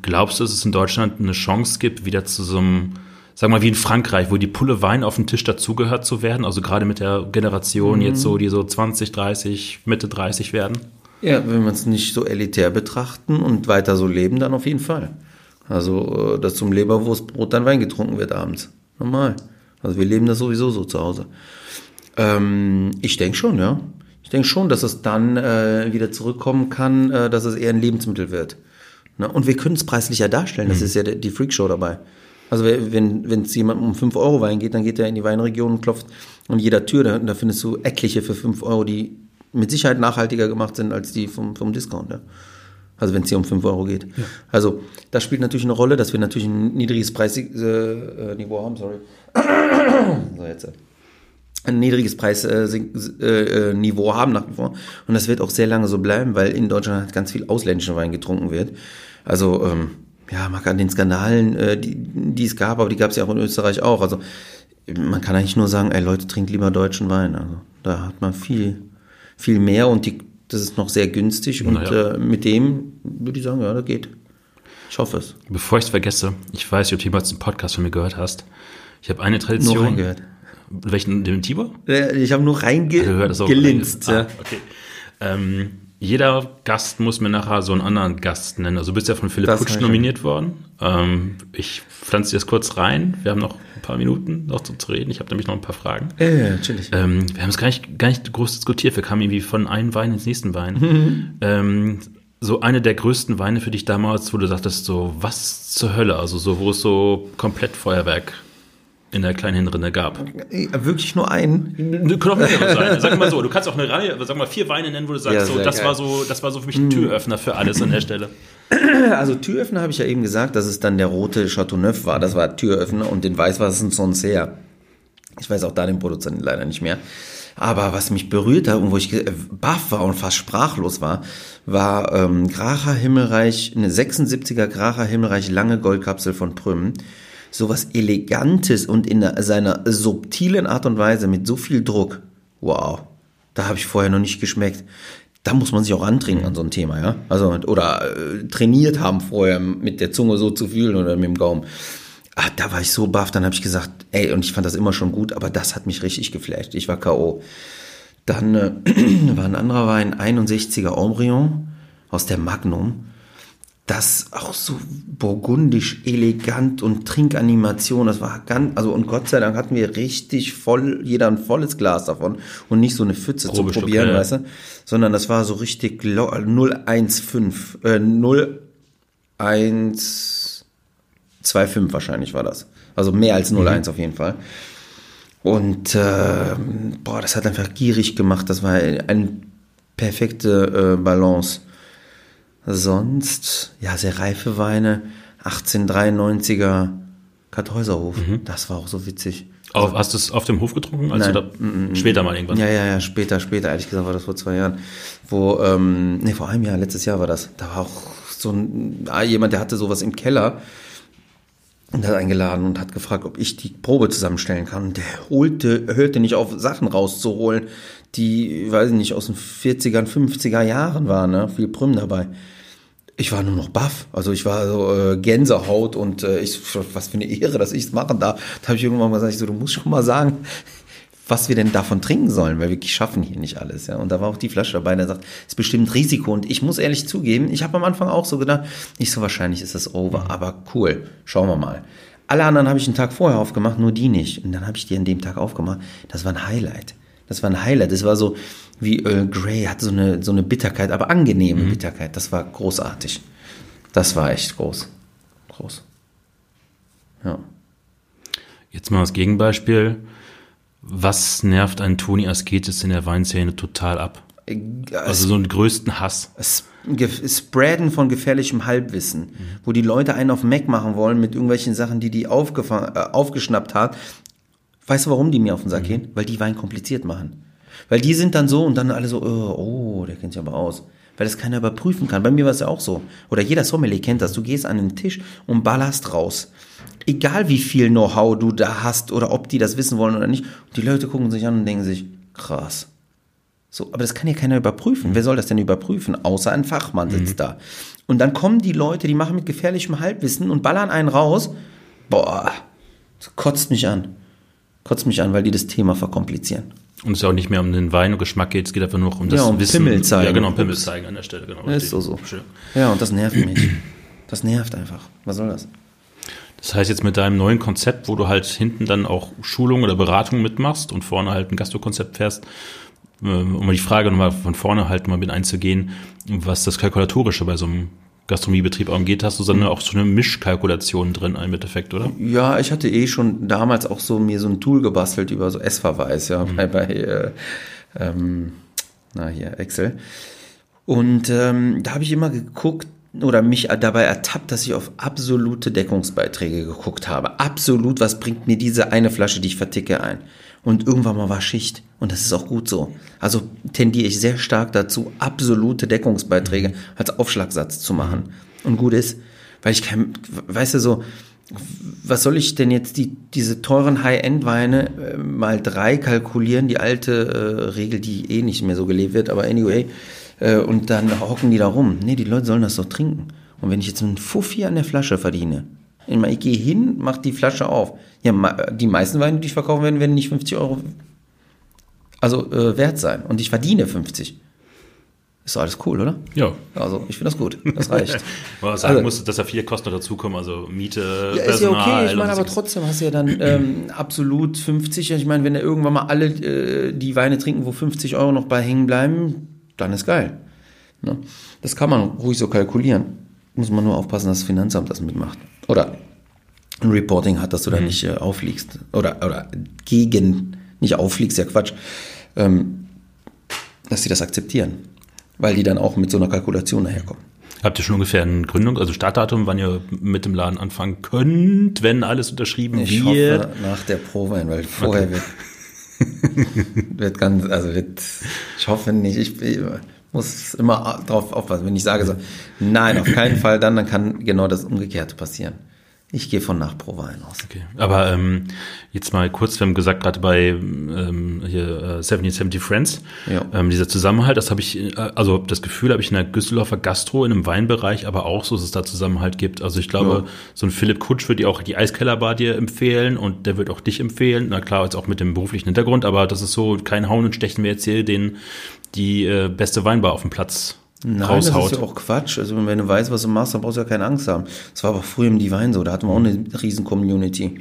Glaubst du, dass es in Deutschland eine Chance gibt, wieder zu so einem, sagen wir mal wie in Frankreich, wo die Pulle Wein auf dem Tisch dazugehört zu werden? Also gerade mit der Generation jetzt so, die so 20, 30, Mitte 30 werden? Ja, wenn wir es nicht so elitär betrachten und weiter so leben, dann auf jeden Fall. Also, äh, dass zum Leberwurstbrot dann Wein getrunken wird abends. Normal. Also wir leben das sowieso so zu Hause. Ähm, ich denke schon, ja. Ich denke schon, dass es dann äh, wieder zurückkommen kann, äh, dass es eher ein Lebensmittel wird. Ne? Und wir können es preislicher darstellen. Das ist ja die Freakshow dabei. Also wenn wenn es jemandem um 5 Euro Wein geht, dann geht er in die Weinregion und klopft an jeder Tür. Da, da findest du etliche für 5 Euro, die mit Sicherheit nachhaltiger gemacht sind als die vom, vom Discount. Ja. Also wenn es hier um 5 Euro geht. Also das spielt natürlich eine Rolle, dass wir natürlich ein niedriges Preisniveau äh, haben. Sorry. (coughs) so jetzt. äh, Ein niedriges Preisniveau äh, äh, haben nach wie vor. Und das wird auch sehr lange so bleiben, weil in Deutschland halt ganz viel ausländischer Wein getrunken wird. Also ähm, ja, mag an den Skandalen, äh, die, die es gab, aber die gab es ja auch in Österreich auch. Also man kann eigentlich nur sagen, ey Leute, trinkt lieber deutschen Wein. Also da hat man viel, viel mehr und die, das ist noch sehr günstig und Naja. äh, mit dem würde ich sagen, ja, das geht. Ich hoffe es. Bevor ich es vergesse, ich weiß nicht, ob du jemals einen Podcast von mir gehört hast. Ich habe eine Tradition. Nur reingehört. Welchen, den Tibor? Äh, Ich habe nur Also, reingelinst. rein. Ja. Ah, okay. Ähm, jeder Gast muss mir nachher so einen anderen Gast nennen. Also du bist ja von Philipp Das Kutsch nominiert worden. Ähm, ich pflanze dir das kurz rein. Wir haben noch ein paar Minuten noch zu, reden. Ich habe nämlich noch ein paar Fragen. Ja, ja, chillig. Ähm, wir haben es gar nicht, gar nicht groß diskutiert. Wir kamen irgendwie von einem Wein ins nächsten Wein. Mhm. ähm, so eine der größten Weine für dich damals, wo du sagtest, so was zur Hölle, also so, wo es so komplett Feuerwerk in der kleinen Hinrinne gab. Äh, Wirklich nur einen? Können auch mehrere sein. (laughs) Sag mal so, du kannst auch eine Reihe, sag mal vier Weine nennen, wo du sagst, Ja, so, das geil. War so, das war so für mich ein Türöffner für alles an der Stelle. (clears throat) Also Türöffner habe ich ja eben gesagt, dass es dann der rote Chateauneuf war. Das war Türöffner und den weiß war es ein Sancerre. Ich weiß auch da den Produzenten leider nicht mehr. Aber was mich berührt hat und wo ich baff war und fast sprachlos war, war ähm, Gracher Himmelreich, eine 76er Gracher Himmelreich lange Goldkapsel von Prüm. Sowas Elegantes und in seiner subtilen Art und Weise mit so viel Druck. Wow, da habe ich vorher noch nicht geschmeckt. Da muss man sich auch antrinken an so ein Thema, ja. Also, oder äh, trainiert haben vorher mit der Zunge so zu fühlen oder mit dem Gaumen. Ah, da war ich so baff, dann habe ich gesagt, ey, und ich fand das immer schon gut, aber das hat mich richtig geflasht. Ich war K.O. Dann äh, (clears throat) war ein anderer Wein, 61er Ombrion aus der Magnum. Das auch so burgundisch elegant und Trinkanimation, das war ganz, also und Gott sei Dank hatten wir richtig voll, jeder ein volles Glas davon und nicht so eine Pfütze zu Probeschluck, probieren, ja, ja. weißt du, sondern das war so richtig lo- 015, äh, 0125 wahrscheinlich war das. Also mehr als 01 auf jeden Fall. Und äh, boah, das hat einfach gierig gemacht. Das war eine perfekte äh, Balance. Sonst, ja, sehr reife Weine. 1893er Kartäuserhof. Das war auch so witzig. Auf, hast du es auf dem Hof getrunken? Als Nein. da, später mal irgendwann. Ja, ja, ja, später, später, ehrlich gesagt war das vor zwei Jahren. Wo, ähm, nee, vor einem Jahr, letztes Jahr war das. Da war auch so ein, ah, jemand, der hatte sowas im Keller und hat eingeladen und hat gefragt, ob ich die Probe zusammenstellen kann. Und der holte, hörte nicht auf, Sachen rauszuholen, die, weiß ich nicht, aus den 40er, 50er Jahren waren, ne? Viel Prüm dabei. Ich war nur noch baff. Also ich war so äh, Gänsehaut und äh, ich, was für eine Ehre, dass ich es machen darf. Da habe ich irgendwann mal gesagt, ich so, du musst schon mal sagen, was wir denn davon trinken sollen, weil wir schaffen hier nicht alles. Ja. Und da war auch die Flasche dabei, der sagt, ist bestimmt Risiko. Und ich muss ehrlich zugeben, ich habe am Anfang auch so gedacht, nicht so wahrscheinlich ist das over, aber cool, schauen wir mal. Alle anderen habe ich einen Tag vorher aufgemacht, nur die nicht. Und dann habe ich die an dem Tag aufgemacht. Das war ein Highlight. Das war ein Highlight. Das war so wie Earl Grey, hatte so eine, so eine Bitterkeit, aber angenehme Bitterkeit. Das war großartig. Das war echt groß. Groß. Ja. Jetzt mal das Gegenbeispiel. Was nervt einen Toni Asketis in der Weinszene total ab? Also so einen größten Hass. Spreaden von gefährlichem Halbwissen, wo die Leute einen auf Mac machen wollen mit irgendwelchen Sachen, die die äh, aufgeschnappt hat. Weißt du, warum die mir auf den Sack gehen? Weil die Wein kompliziert machen. Weil die sind dann so und dann alle so, oh, oh der kennt sich aber aus. Weil das keiner überprüfen kann. Bei mir war es ja auch so. Oder jeder Sommelier kennt das. Du gehst an den Tisch und ballerst raus. Egal wie viel Know-how du da hast oder ob die das wissen wollen oder nicht. Und die Leute gucken sich an und denken sich, krass. So, aber das kann ja keiner überprüfen. Wer soll das denn überprüfen? Außer ein Fachmann sitzt da. Und dann kommen die Leute, die machen mit gefährlichem Halbwissen und ballern einen raus. Boah, das kotzt mich an. Kotzt mich an, weil die das Thema verkomplizieren. Und es ja auch nicht mehr um den Wein und Geschmack geht, es geht einfach nur um das Ja, um Wissen. Pimmel zeigen. Ja, genau, Pimmel zeigen an der Stelle. Genau, ist so so. Schön. Ja, und das nervt mich. Das nervt einfach. Was soll das? Das heißt jetzt mit deinem neuen Konzept, wo du halt hinten dann auch Schulungen oder Beratungen mitmachst und vorne halt ein Gastro-Konzept fährst, äh, um mal die Frage nochmal von vorne halt mal mit einzugehen, was das Kalkulatorische bei so einem Gastronomiebetrieb angeht, hast du dann auch so eine Mischkalkulation drin im Endeffekt, oder? Ja, ich hatte eh schon damals auch so mir so ein Tool gebastelt über so S-Verweis, ja, bei, bei äh, ähm, na hier, Excel. Und ähm, da habe ich immer geguckt oder mich dabei ertappt, dass ich auf absolute Deckungsbeiträge geguckt habe. Absolut, was bringt mir diese eine Flasche, die ich verticke, ein? Und irgendwann mal war Schicht. Und das ist auch gut so. Also tendiere ich sehr stark dazu, absolute Deckungsbeiträge als Aufschlagsatz zu machen. Und gut ist, weil ich kein, weißt du so, was soll ich denn jetzt die, diese teuren High-End-Weine äh, mal drei kalkulieren, die alte äh, Regel, die eh nicht mehr so gelebt wird, aber anyway, äh, und dann hocken die da rum. Nee, die Leute sollen das doch trinken. Und wenn ich jetzt einen Fuffi an der Flasche verdiene, ich, gehe hin, mach die Flasche auf. Ja, die meisten Weine, die ich verkaufen werde, werden nicht 50 Euro also äh, wert sein. Und ich verdiene 50. Ist doch alles cool, oder? Ja. Also, ich finde das gut. Das reicht. (laughs) Weil sagen Also- musste, dass da vier Kosten noch dazukommen, also Miete, Ja, ist ja Personal. okay. Ich meine, aber trotzdem hast du ja dann ähm, (clears throat) absolut 50. Ich meine, wenn da irgendwann mal alle äh, die Weine trinken, wo 50 Euro noch bei hängen bleiben, dann ist geil. Ne? Das kann man ruhig so kalkulieren. Muss man nur aufpassen, dass das Finanzamt das mitmacht. Oder ein Reporting hat, dass du da Mhm. nicht äh, auffliegst. Oder, oder gegen, nicht auffliegst, ja Quatsch. Ähm, dass sie das akzeptieren. Weil die dann auch mit so einer Kalkulation daherkommen. Habt ihr schon ungefähr eine Gründung, also Startdatum, wann ihr mit dem Laden anfangen könnt, wenn alles unterschrieben Ich wird? hoffe nach der Prowein, weil vorher wird, wird ganz, also wird, ich hoffe nicht, ich, ich muss immer drauf aufpassen, wenn ich sage so, nein, auf keinen Fall, dann, dann kann genau das Umgekehrte passieren. Ich gehe von nach Prowein aus. Okay. Aber ähm, jetzt mal kurz, wir haben gesagt, gerade bei ähm, hier äh, 1770 Friends, Ja. ähm, dieser Zusammenhalt, das habe ich, äh, also das Gefühl habe ich in der Düsseldorfer Gastro, in einem Weinbereich, aber auch so, dass es da Zusammenhalt gibt. Also ich glaube, Ja. so ein Philipp Kutsch wird dir auch die Eiskellerbar dir empfehlen und der wird auch dich empfehlen. Na klar, jetzt auch mit dem beruflichen Hintergrund, aber das ist so kein Hauen und Stechen, wer jetzt hier den, die äh, beste Weinbar auf dem Platz Nein, raushaut. das ist ja auch Quatsch. Also wenn du weißt, was du machst, dann brauchst du ja keine Angst haben. Das war aber früher im Divine so, da hatten wir auch eine riesen Community.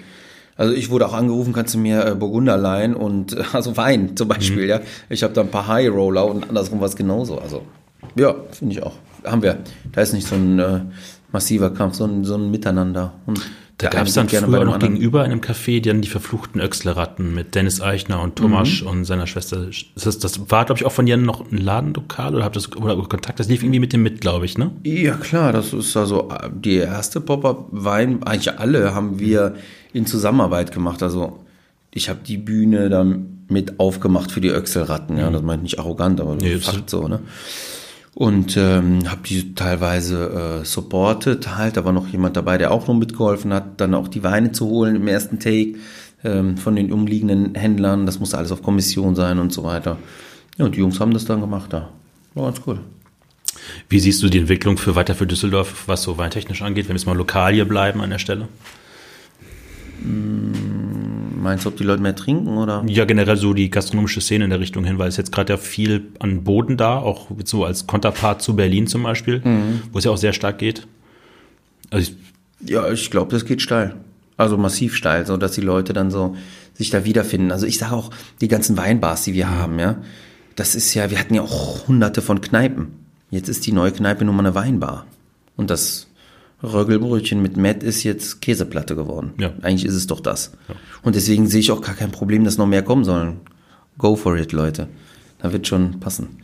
Also ich wurde auch angerufen, kannst du mir äh, Burgunder leihen und (laughs) also Wein zum Beispiel, ja. Ich habe da ein paar High Roller und andersrum was genauso. Also ja, finde ich auch. Haben wir. Da ist nicht so ein äh, massiver Kampf, so ein, so ein Miteinander. Und Da gab es dann früher noch gegenüber in einem Café dann die verfluchten Öxleratten mit Dennis Eichner und Thomas Mhm. und seiner Schwester. Das, das war, glaube ich, auch von Jan noch ein Ladenlokal oder habt das oder Kontakt? Das lief irgendwie mit dem mit, glaube ich, ne? Ja, klar, das ist also die erste Pop-Up-Wein, eigentlich alle haben wir in Zusammenarbeit gemacht. Also ich habe die Bühne dann mit aufgemacht für die Öxelratten, ja, das meint nicht arrogant, aber das Nee, ist Fakt so, ne? Und ähm, habe die teilweise äh, supportet halt, da war noch jemand dabei, der auch noch mitgeholfen hat, dann auch die Weine zu holen im ersten Take ähm, von den umliegenden Händlern, das musste alles auf Kommission sein und so weiter. Ja, und die Jungs haben das dann gemacht da. War ganz cool. Wie siehst du die Entwicklung für weiter für Düsseldorf, was so weintechnisch angeht, wenn wir jetzt mal lokal hier bleiben an der Stelle? Meinst du, ob die Leute mehr trinken oder? Ja, generell so die gastronomische Szene in der Richtung hin, weil es jetzt gerade ja viel an Boden da, auch so als Konterpart zu Berlin zum Beispiel, Mhm. wo es ja auch sehr stark geht. Also ich, Ja, ich glaube, das geht steil. Also massiv steil, so dass die Leute dann so sich da wiederfinden. Also ich sage auch, die ganzen Weinbars, die wir haben, ja, das ist ja, wir hatten ja auch hunderte von Kneipen. Jetzt ist die neue Kneipe nur mal eine Weinbar. Und das Röggelbrötchen mit Matt ist jetzt Käseplatte geworden. Ja. Eigentlich ist es doch das. Und deswegen sehe ich auch gar kein Problem, dass noch mehr kommen sollen. Go for it, Leute. Da wird schon passen.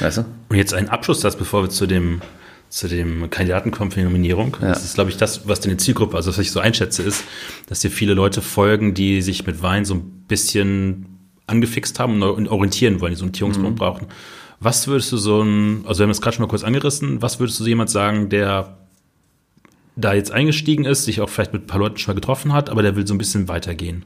Weißt du? Und jetzt ein Abschlusssatz, bevor wir zu dem, zu dem Kandidaten kommen für die Nominierung. Ja. Das ist, glaube ich, das, was deine Zielgruppe, also was ich so einschätze, ist, dass dir viele Leute folgen, die sich mit Wein so ein bisschen angefixt haben und orientieren wollen, die so einen Orientierungspunkt brauchen. Was würdest du so ein, also wir haben es gerade schon mal kurz angerissen, was würdest du so jemand sagen, der da jetzt eingestiegen ist, sich auch vielleicht mit ein paar Leuten schon mal getroffen hat, aber der will so ein bisschen weitergehen?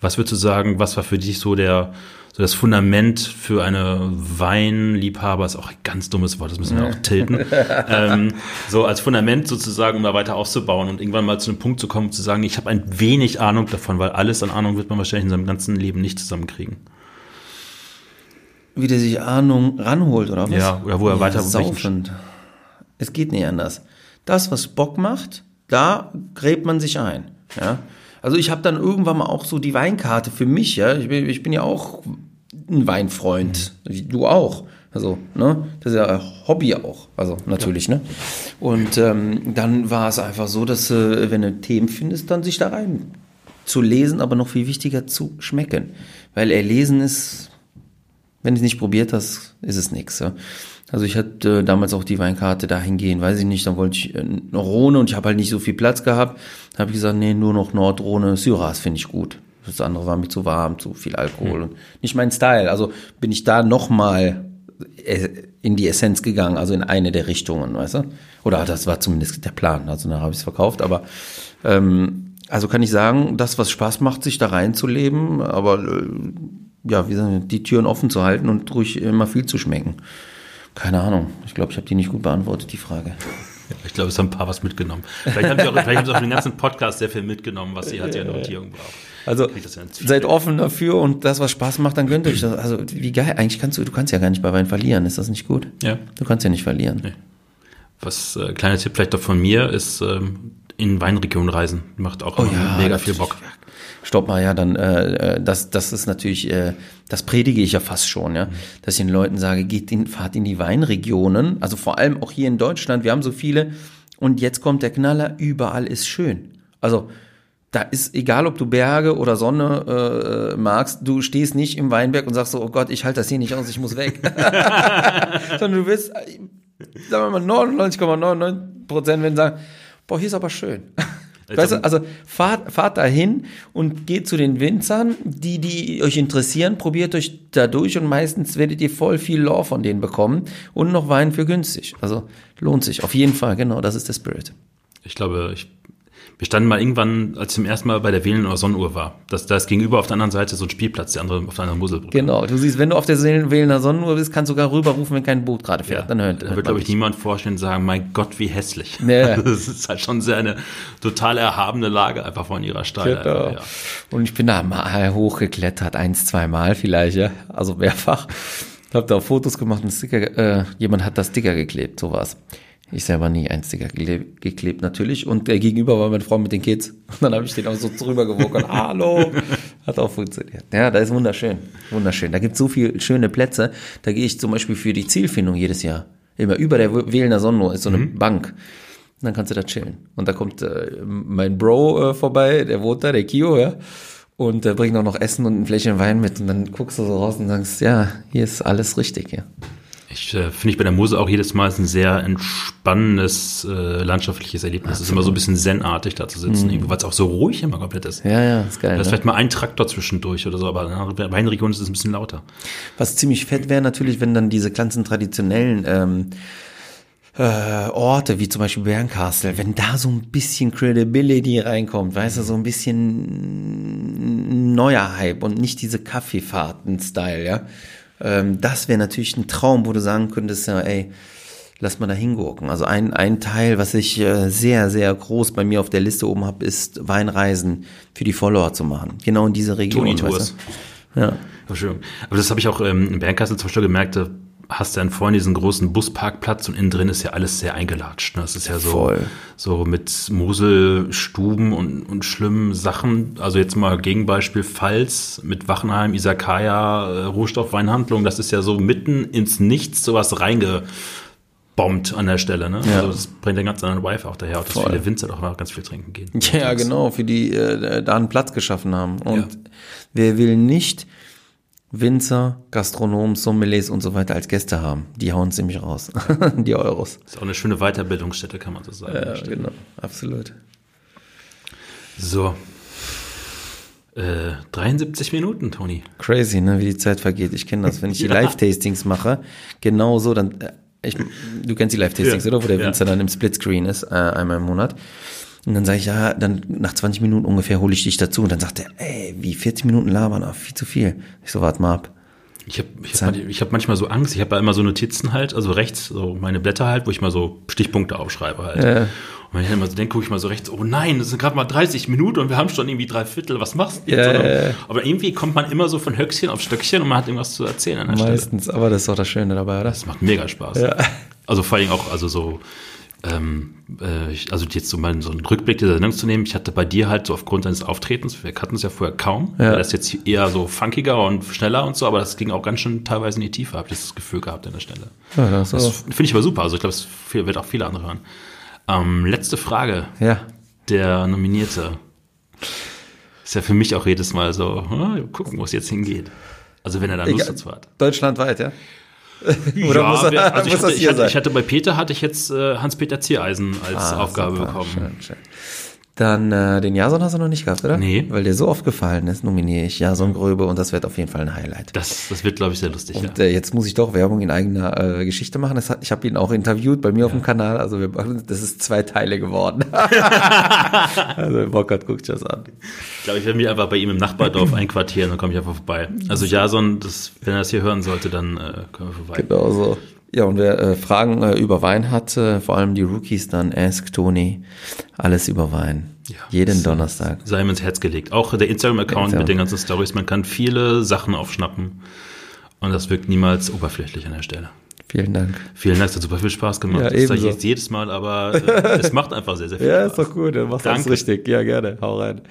Was würdest du sagen, was war für dich so der, so das Fundament für eine Weinliebhaber, ist auch ein ganz dummes Wort, das müssen wir auch (laughs) tilten, ähm, so als Fundament sozusagen, um da weiter aufzubauen und irgendwann mal zu einem Punkt zu kommen, zu sagen, ich habe ein wenig Ahnung davon, weil alles an Ahnung wird man wahrscheinlich in seinem ganzen Leben nicht zusammenkriegen. Wie der sich Ahnung ranholt, oder was? Ja, oder wo er weiter- Saufend. Es geht nicht anders. Das, was Bock macht, da gräbt man sich ein. Ja? Also ich habe dann irgendwann mal auch so die Weinkarte für mich, ja. Ich bin, ich bin ja auch ein Weinfreund, wie du auch. Also, ne, das ist ja Hobby auch, also natürlich, ne. Und ähm, dann war es einfach so, dass äh, wenn du Themen findest, dann sich da rein zu lesen, aber noch viel wichtiger zu schmecken, weil erlesen ist wenn du es nicht probiert hast, ist es nichts. Ja. Also ich hatte äh, damals auch die Weinkarte dahingehend, weiß ich nicht, dann wollte ich äh, noch Rhone und ich habe halt nicht so viel Platz gehabt. Da habe ich gesagt, nee, nur noch Nordrhone, Syrah finde ich gut. Das andere war mir zu warm, zu viel Alkohol und nicht mein Style. Also bin ich da nochmal in die Essenz gegangen, also in eine der Richtungen, weißt du? Oder das war zumindest der Plan. Also dann habe ich es verkauft, aber ähm, also kann ich sagen, das, was Spaß macht, sich da reinzuleben, aber äh, ja, wie sagen, die Türen offen zu halten und ruhig immer viel zu schmecken. Keine Ahnung. Ich glaube, ich habe die nicht gut beantwortet, die Frage. (laughs) Ich glaube, es haben ein paar was mitgenommen. Vielleicht haben sie auch, vielleicht haben sie auch den ganzen Podcast sehr viel mitgenommen, was sie als ihre Notierung braucht. Also ja seid offen dafür und das, was Spaß macht, dann gönnt euch das. Also wie geil, eigentlich kannst du, du kannst ja gar nicht bei Wein verlieren, ist das nicht gut? Ja. Du kannst ja nicht verlieren. Nee. Was äh, kleiner Tipp vielleicht doch von mir ist ähm, in Weinregionen reisen. Macht auch immer mega viel. Bock. Stopp mal, ja, dann äh, äh, das, das ist natürlich, äh, das predige ich ja fast schon, ja, dass ich den Leuten sage, geht in, fahrt in die Weinregionen, also vor allem auch hier in Deutschland, wir haben so viele und jetzt kommt der Knaller, überall ist schön. Also da ist egal, ob du Berge oder Sonne äh, magst, du stehst nicht im Weinberg und sagst so, oh Gott, ich halte das hier nicht aus, ich muss weg. (laughs) Sondern du wirst, äh, sagen wir mal 99,99 Prozent werden sagen, boah, hier ist aber schön. Weißt du, also fahrt, fahrt dahin und geht zu den Winzern, die, die euch interessieren, probiert euch da durch und meistens werdet ihr voll viel Lore von denen bekommen und noch Wein für günstig. Also lohnt sich, auf jeden Fall, genau, das ist der Spirit. Ich glaube, ich, wir standen mal irgendwann, als ich zum ersten Mal bei der Wählen- oder Sonnenuhr war. Das, da ist gegenüber auf der anderen Seite so ein Spielplatz, der andere auf der anderen Muselbrücke. Genau, du siehst, wenn du auf der Wählener Sonnenuhr bist, kannst du sogar rüberrufen, wenn kein Boot gerade fährt. dann hört, da wird, glaube ich, niemand vorstellen und sagen, mein Gott, wie hässlich. Ja. (laughs) Das ist halt schon sehr eine total erhabene Lage einfach von ihrer Steile. Genau. Einfach, ja. Und ich bin da mal hochgeklettert, eins, zwei Mal vielleicht, ja, also mehrfach. Hab da auch Fotos gemacht und Sticker, äh, jemand hat da Sticker geklebt, so war's. Ich selber nie ein Sticker geklebt, natürlich. Und der gegenüber war meine Frau mit den Kids. (laughs) Und dann habe ich den auch so drüber gewogen. (laughs) Hallo. Hat auch funktioniert. Ja, da ist wunderschön. Wunderschön. Da gibt es so viele schöne Plätze. Da gehe ich zum Beispiel für die Zielfindung jedes Jahr. Immer über der Wählener Sonne ist so eine mhm. Bank. Und dann kannst du da chillen. Und da kommt äh, mein Bro äh, vorbei, der wohnt da, der Kio, ja. Und der bringt auch noch Essen und ein Fläschchen Wein mit. Und dann guckst du so raus und sagst, ja, hier ist alles richtig, ja. Ich äh, finde ich bei der Mose auch jedes Mal ein sehr entspannendes äh, landschaftliches Erlebnis. Es ist immer so ein bisschen zenartig da zu sitzen, mhm. weil es auch so ruhig immer komplett ist. Ja, ja, ist geil. Da ist ne? vielleicht mal ein Traktor zwischendurch oder so, aber in der Weinregion ist es ein bisschen lauter. Was ziemlich fett wäre natürlich, wenn dann diese ganzen traditionellen ähm, äh, Orte, wie zum Beispiel Bernkastel, wenn da so ein bisschen Credibility reinkommt, weißt du, so ein bisschen neuer Hype und nicht diese Kaffeefahrten-Style, ja ähm, das wäre natürlich ein Traum, wo du sagen könntest, ja, ey, lass mal da hingucken. Also ein, ein Teil, was ich äh, sehr, sehr groß bei mir auf der Liste oben habe, ist Weinreisen für die Follower zu machen. Genau in diese Region. Tony Tours. Ja. schön. Aber das habe ich auch ähm, in Bernkastel zum Beispiel gemerkt, hast du dann vorne diesen großen Busparkplatz und innen drin ist ja alles sehr eingelatscht. Ne? Das ist ja so, Voll. so mit Moselstuben und, und schlimmen Sachen. Also jetzt mal Gegenbeispiel Pfalz mit Wachenheim, Isakaya, äh, Rohstoffweinhandlung. Das ist ja so mitten ins Nichts sowas reingebombt an der Stelle. Ne? Ja. Also das bringt den ganz anderen Wife auch daher, dass Voll. viele Winzer doch mal ganz viel trinken gehen. Ja, genau, für die äh, da einen Platz geschaffen haben. Und ja. wer will nicht Winzer, Gastronomen, Sommeliers und so weiter als Gäste haben. Die hauen ziemlich raus. (laughs) die Euros. ist auch eine schöne Weiterbildungsstätte, kann man so sagen. Ja, genau. Absolut. So. Äh, 73 Minuten, Toni. Crazy, ne, wie die Zeit vergeht. Ich kenne das, wenn ich die (laughs) Live-Tastings mache. Genau so, dann, äh, ich, du kennst die Live-Tastings, ja. oder? Wo der Winzer ja. dann im Splitscreen ist, äh, einmal im Monat. Und dann sage ich, ja, dann nach 20 Minuten ungefähr hole ich dich dazu. Und dann sagt er, ey, wie 40 Minuten labern, ah, viel zu viel. Ich so, warte mal ab. Ich habe ich hab, ich hab manchmal so Angst. Ich habe ja immer so Notizen halt, also rechts so meine Blätter halt, wo ich mal so Stichpunkte aufschreibe halt. Ja. Und wenn ich dann mal so denke, gucke ich mal so rechts, oh nein, das sind gerade mal 30 Minuten und wir haben schon irgendwie drei Viertel, was machst du jetzt? Ja, aber irgendwie kommt man immer so von Höchstchen auf Stöckchen und man hat irgendwas zu erzählen an der Meistens, Stelle. aber das ist doch das Schöne dabei, oder? Das macht mega Spaß. Ja. Also vor allem auch, also so ähm, äh, also jetzt so mal so einen Rückblick dieser Sendung zu nehmen, ich hatte bei dir halt so aufgrund deines Auftretens, wir kannten es ja vorher kaum, ja. das ist jetzt eher so funkiger und schneller und so, aber das ging auch ganz schön teilweise in die Tiefe, habe ich das Gefühl gehabt an der Stelle. Ja, das, das finde ich aber super, also ich glaube, das wird auch viele andere hören. Ähm, letzte Frage. Ja. Der Nominierte. Ist ja für mich auch jedes Mal so, hm, gucken, wo es jetzt hingeht. Also wenn er da Lust dazu hat. Deutschlandweit, ja? (laughs) Oder ja, muss, er, also muss ich, hatte, ich, hatte, ich, hatte, bei Peter hatte ich jetzt äh, Hans-Peter Ziereisen als ah, Aufgabe super, bekommen. Schön, schön. Dann äh, den Jason hast du noch nicht gehabt, oder? Nee. Weil der so oft gefallen ist, nominiere ich Jason Gröbe und das wird auf jeden Fall ein Highlight. Das, das wird, glaube ich, sehr lustig. Und ja. äh, jetzt muss ich doch Werbung in eigener äh, Geschichte machen. Das, ich habe ihn auch interviewt bei mir ja. auf dem Kanal. Also wir das ist zwei Teile geworden. (laughs) (laughs) also wer Bock hat, guckt das an. Ich glaube, ich werde mich einfach bei ihm im Nachbardorf einquartieren, dann komme ich einfach vorbei. Also (laughs) Jason, das, wenn er das hier hören sollte, dann äh, können wir vorbei. Genau so. Ja, und wer äh, Fragen äh, über Wein hat, äh, vor allem die Rookies, dann Ask Tony. Alles über Wein. Ja, Jeden Donnerstag. Sei ihm ins Herz gelegt. Auch der Instagram-Account Instagram. mit den ganzen Stories. Man kann viele Sachen aufschnappen. Und das wirkt niemals oberflächlich an der Stelle. Vielen Dank. Vielen Dank, es hat super viel Spaß gemacht. Ja, das sage ich jetzt jedes Mal, aber äh, es macht einfach sehr, sehr viel ja, (laughs) Spaß. Ja, ist doch gut, dann machst du richtig. Ja, gerne. Hau rein.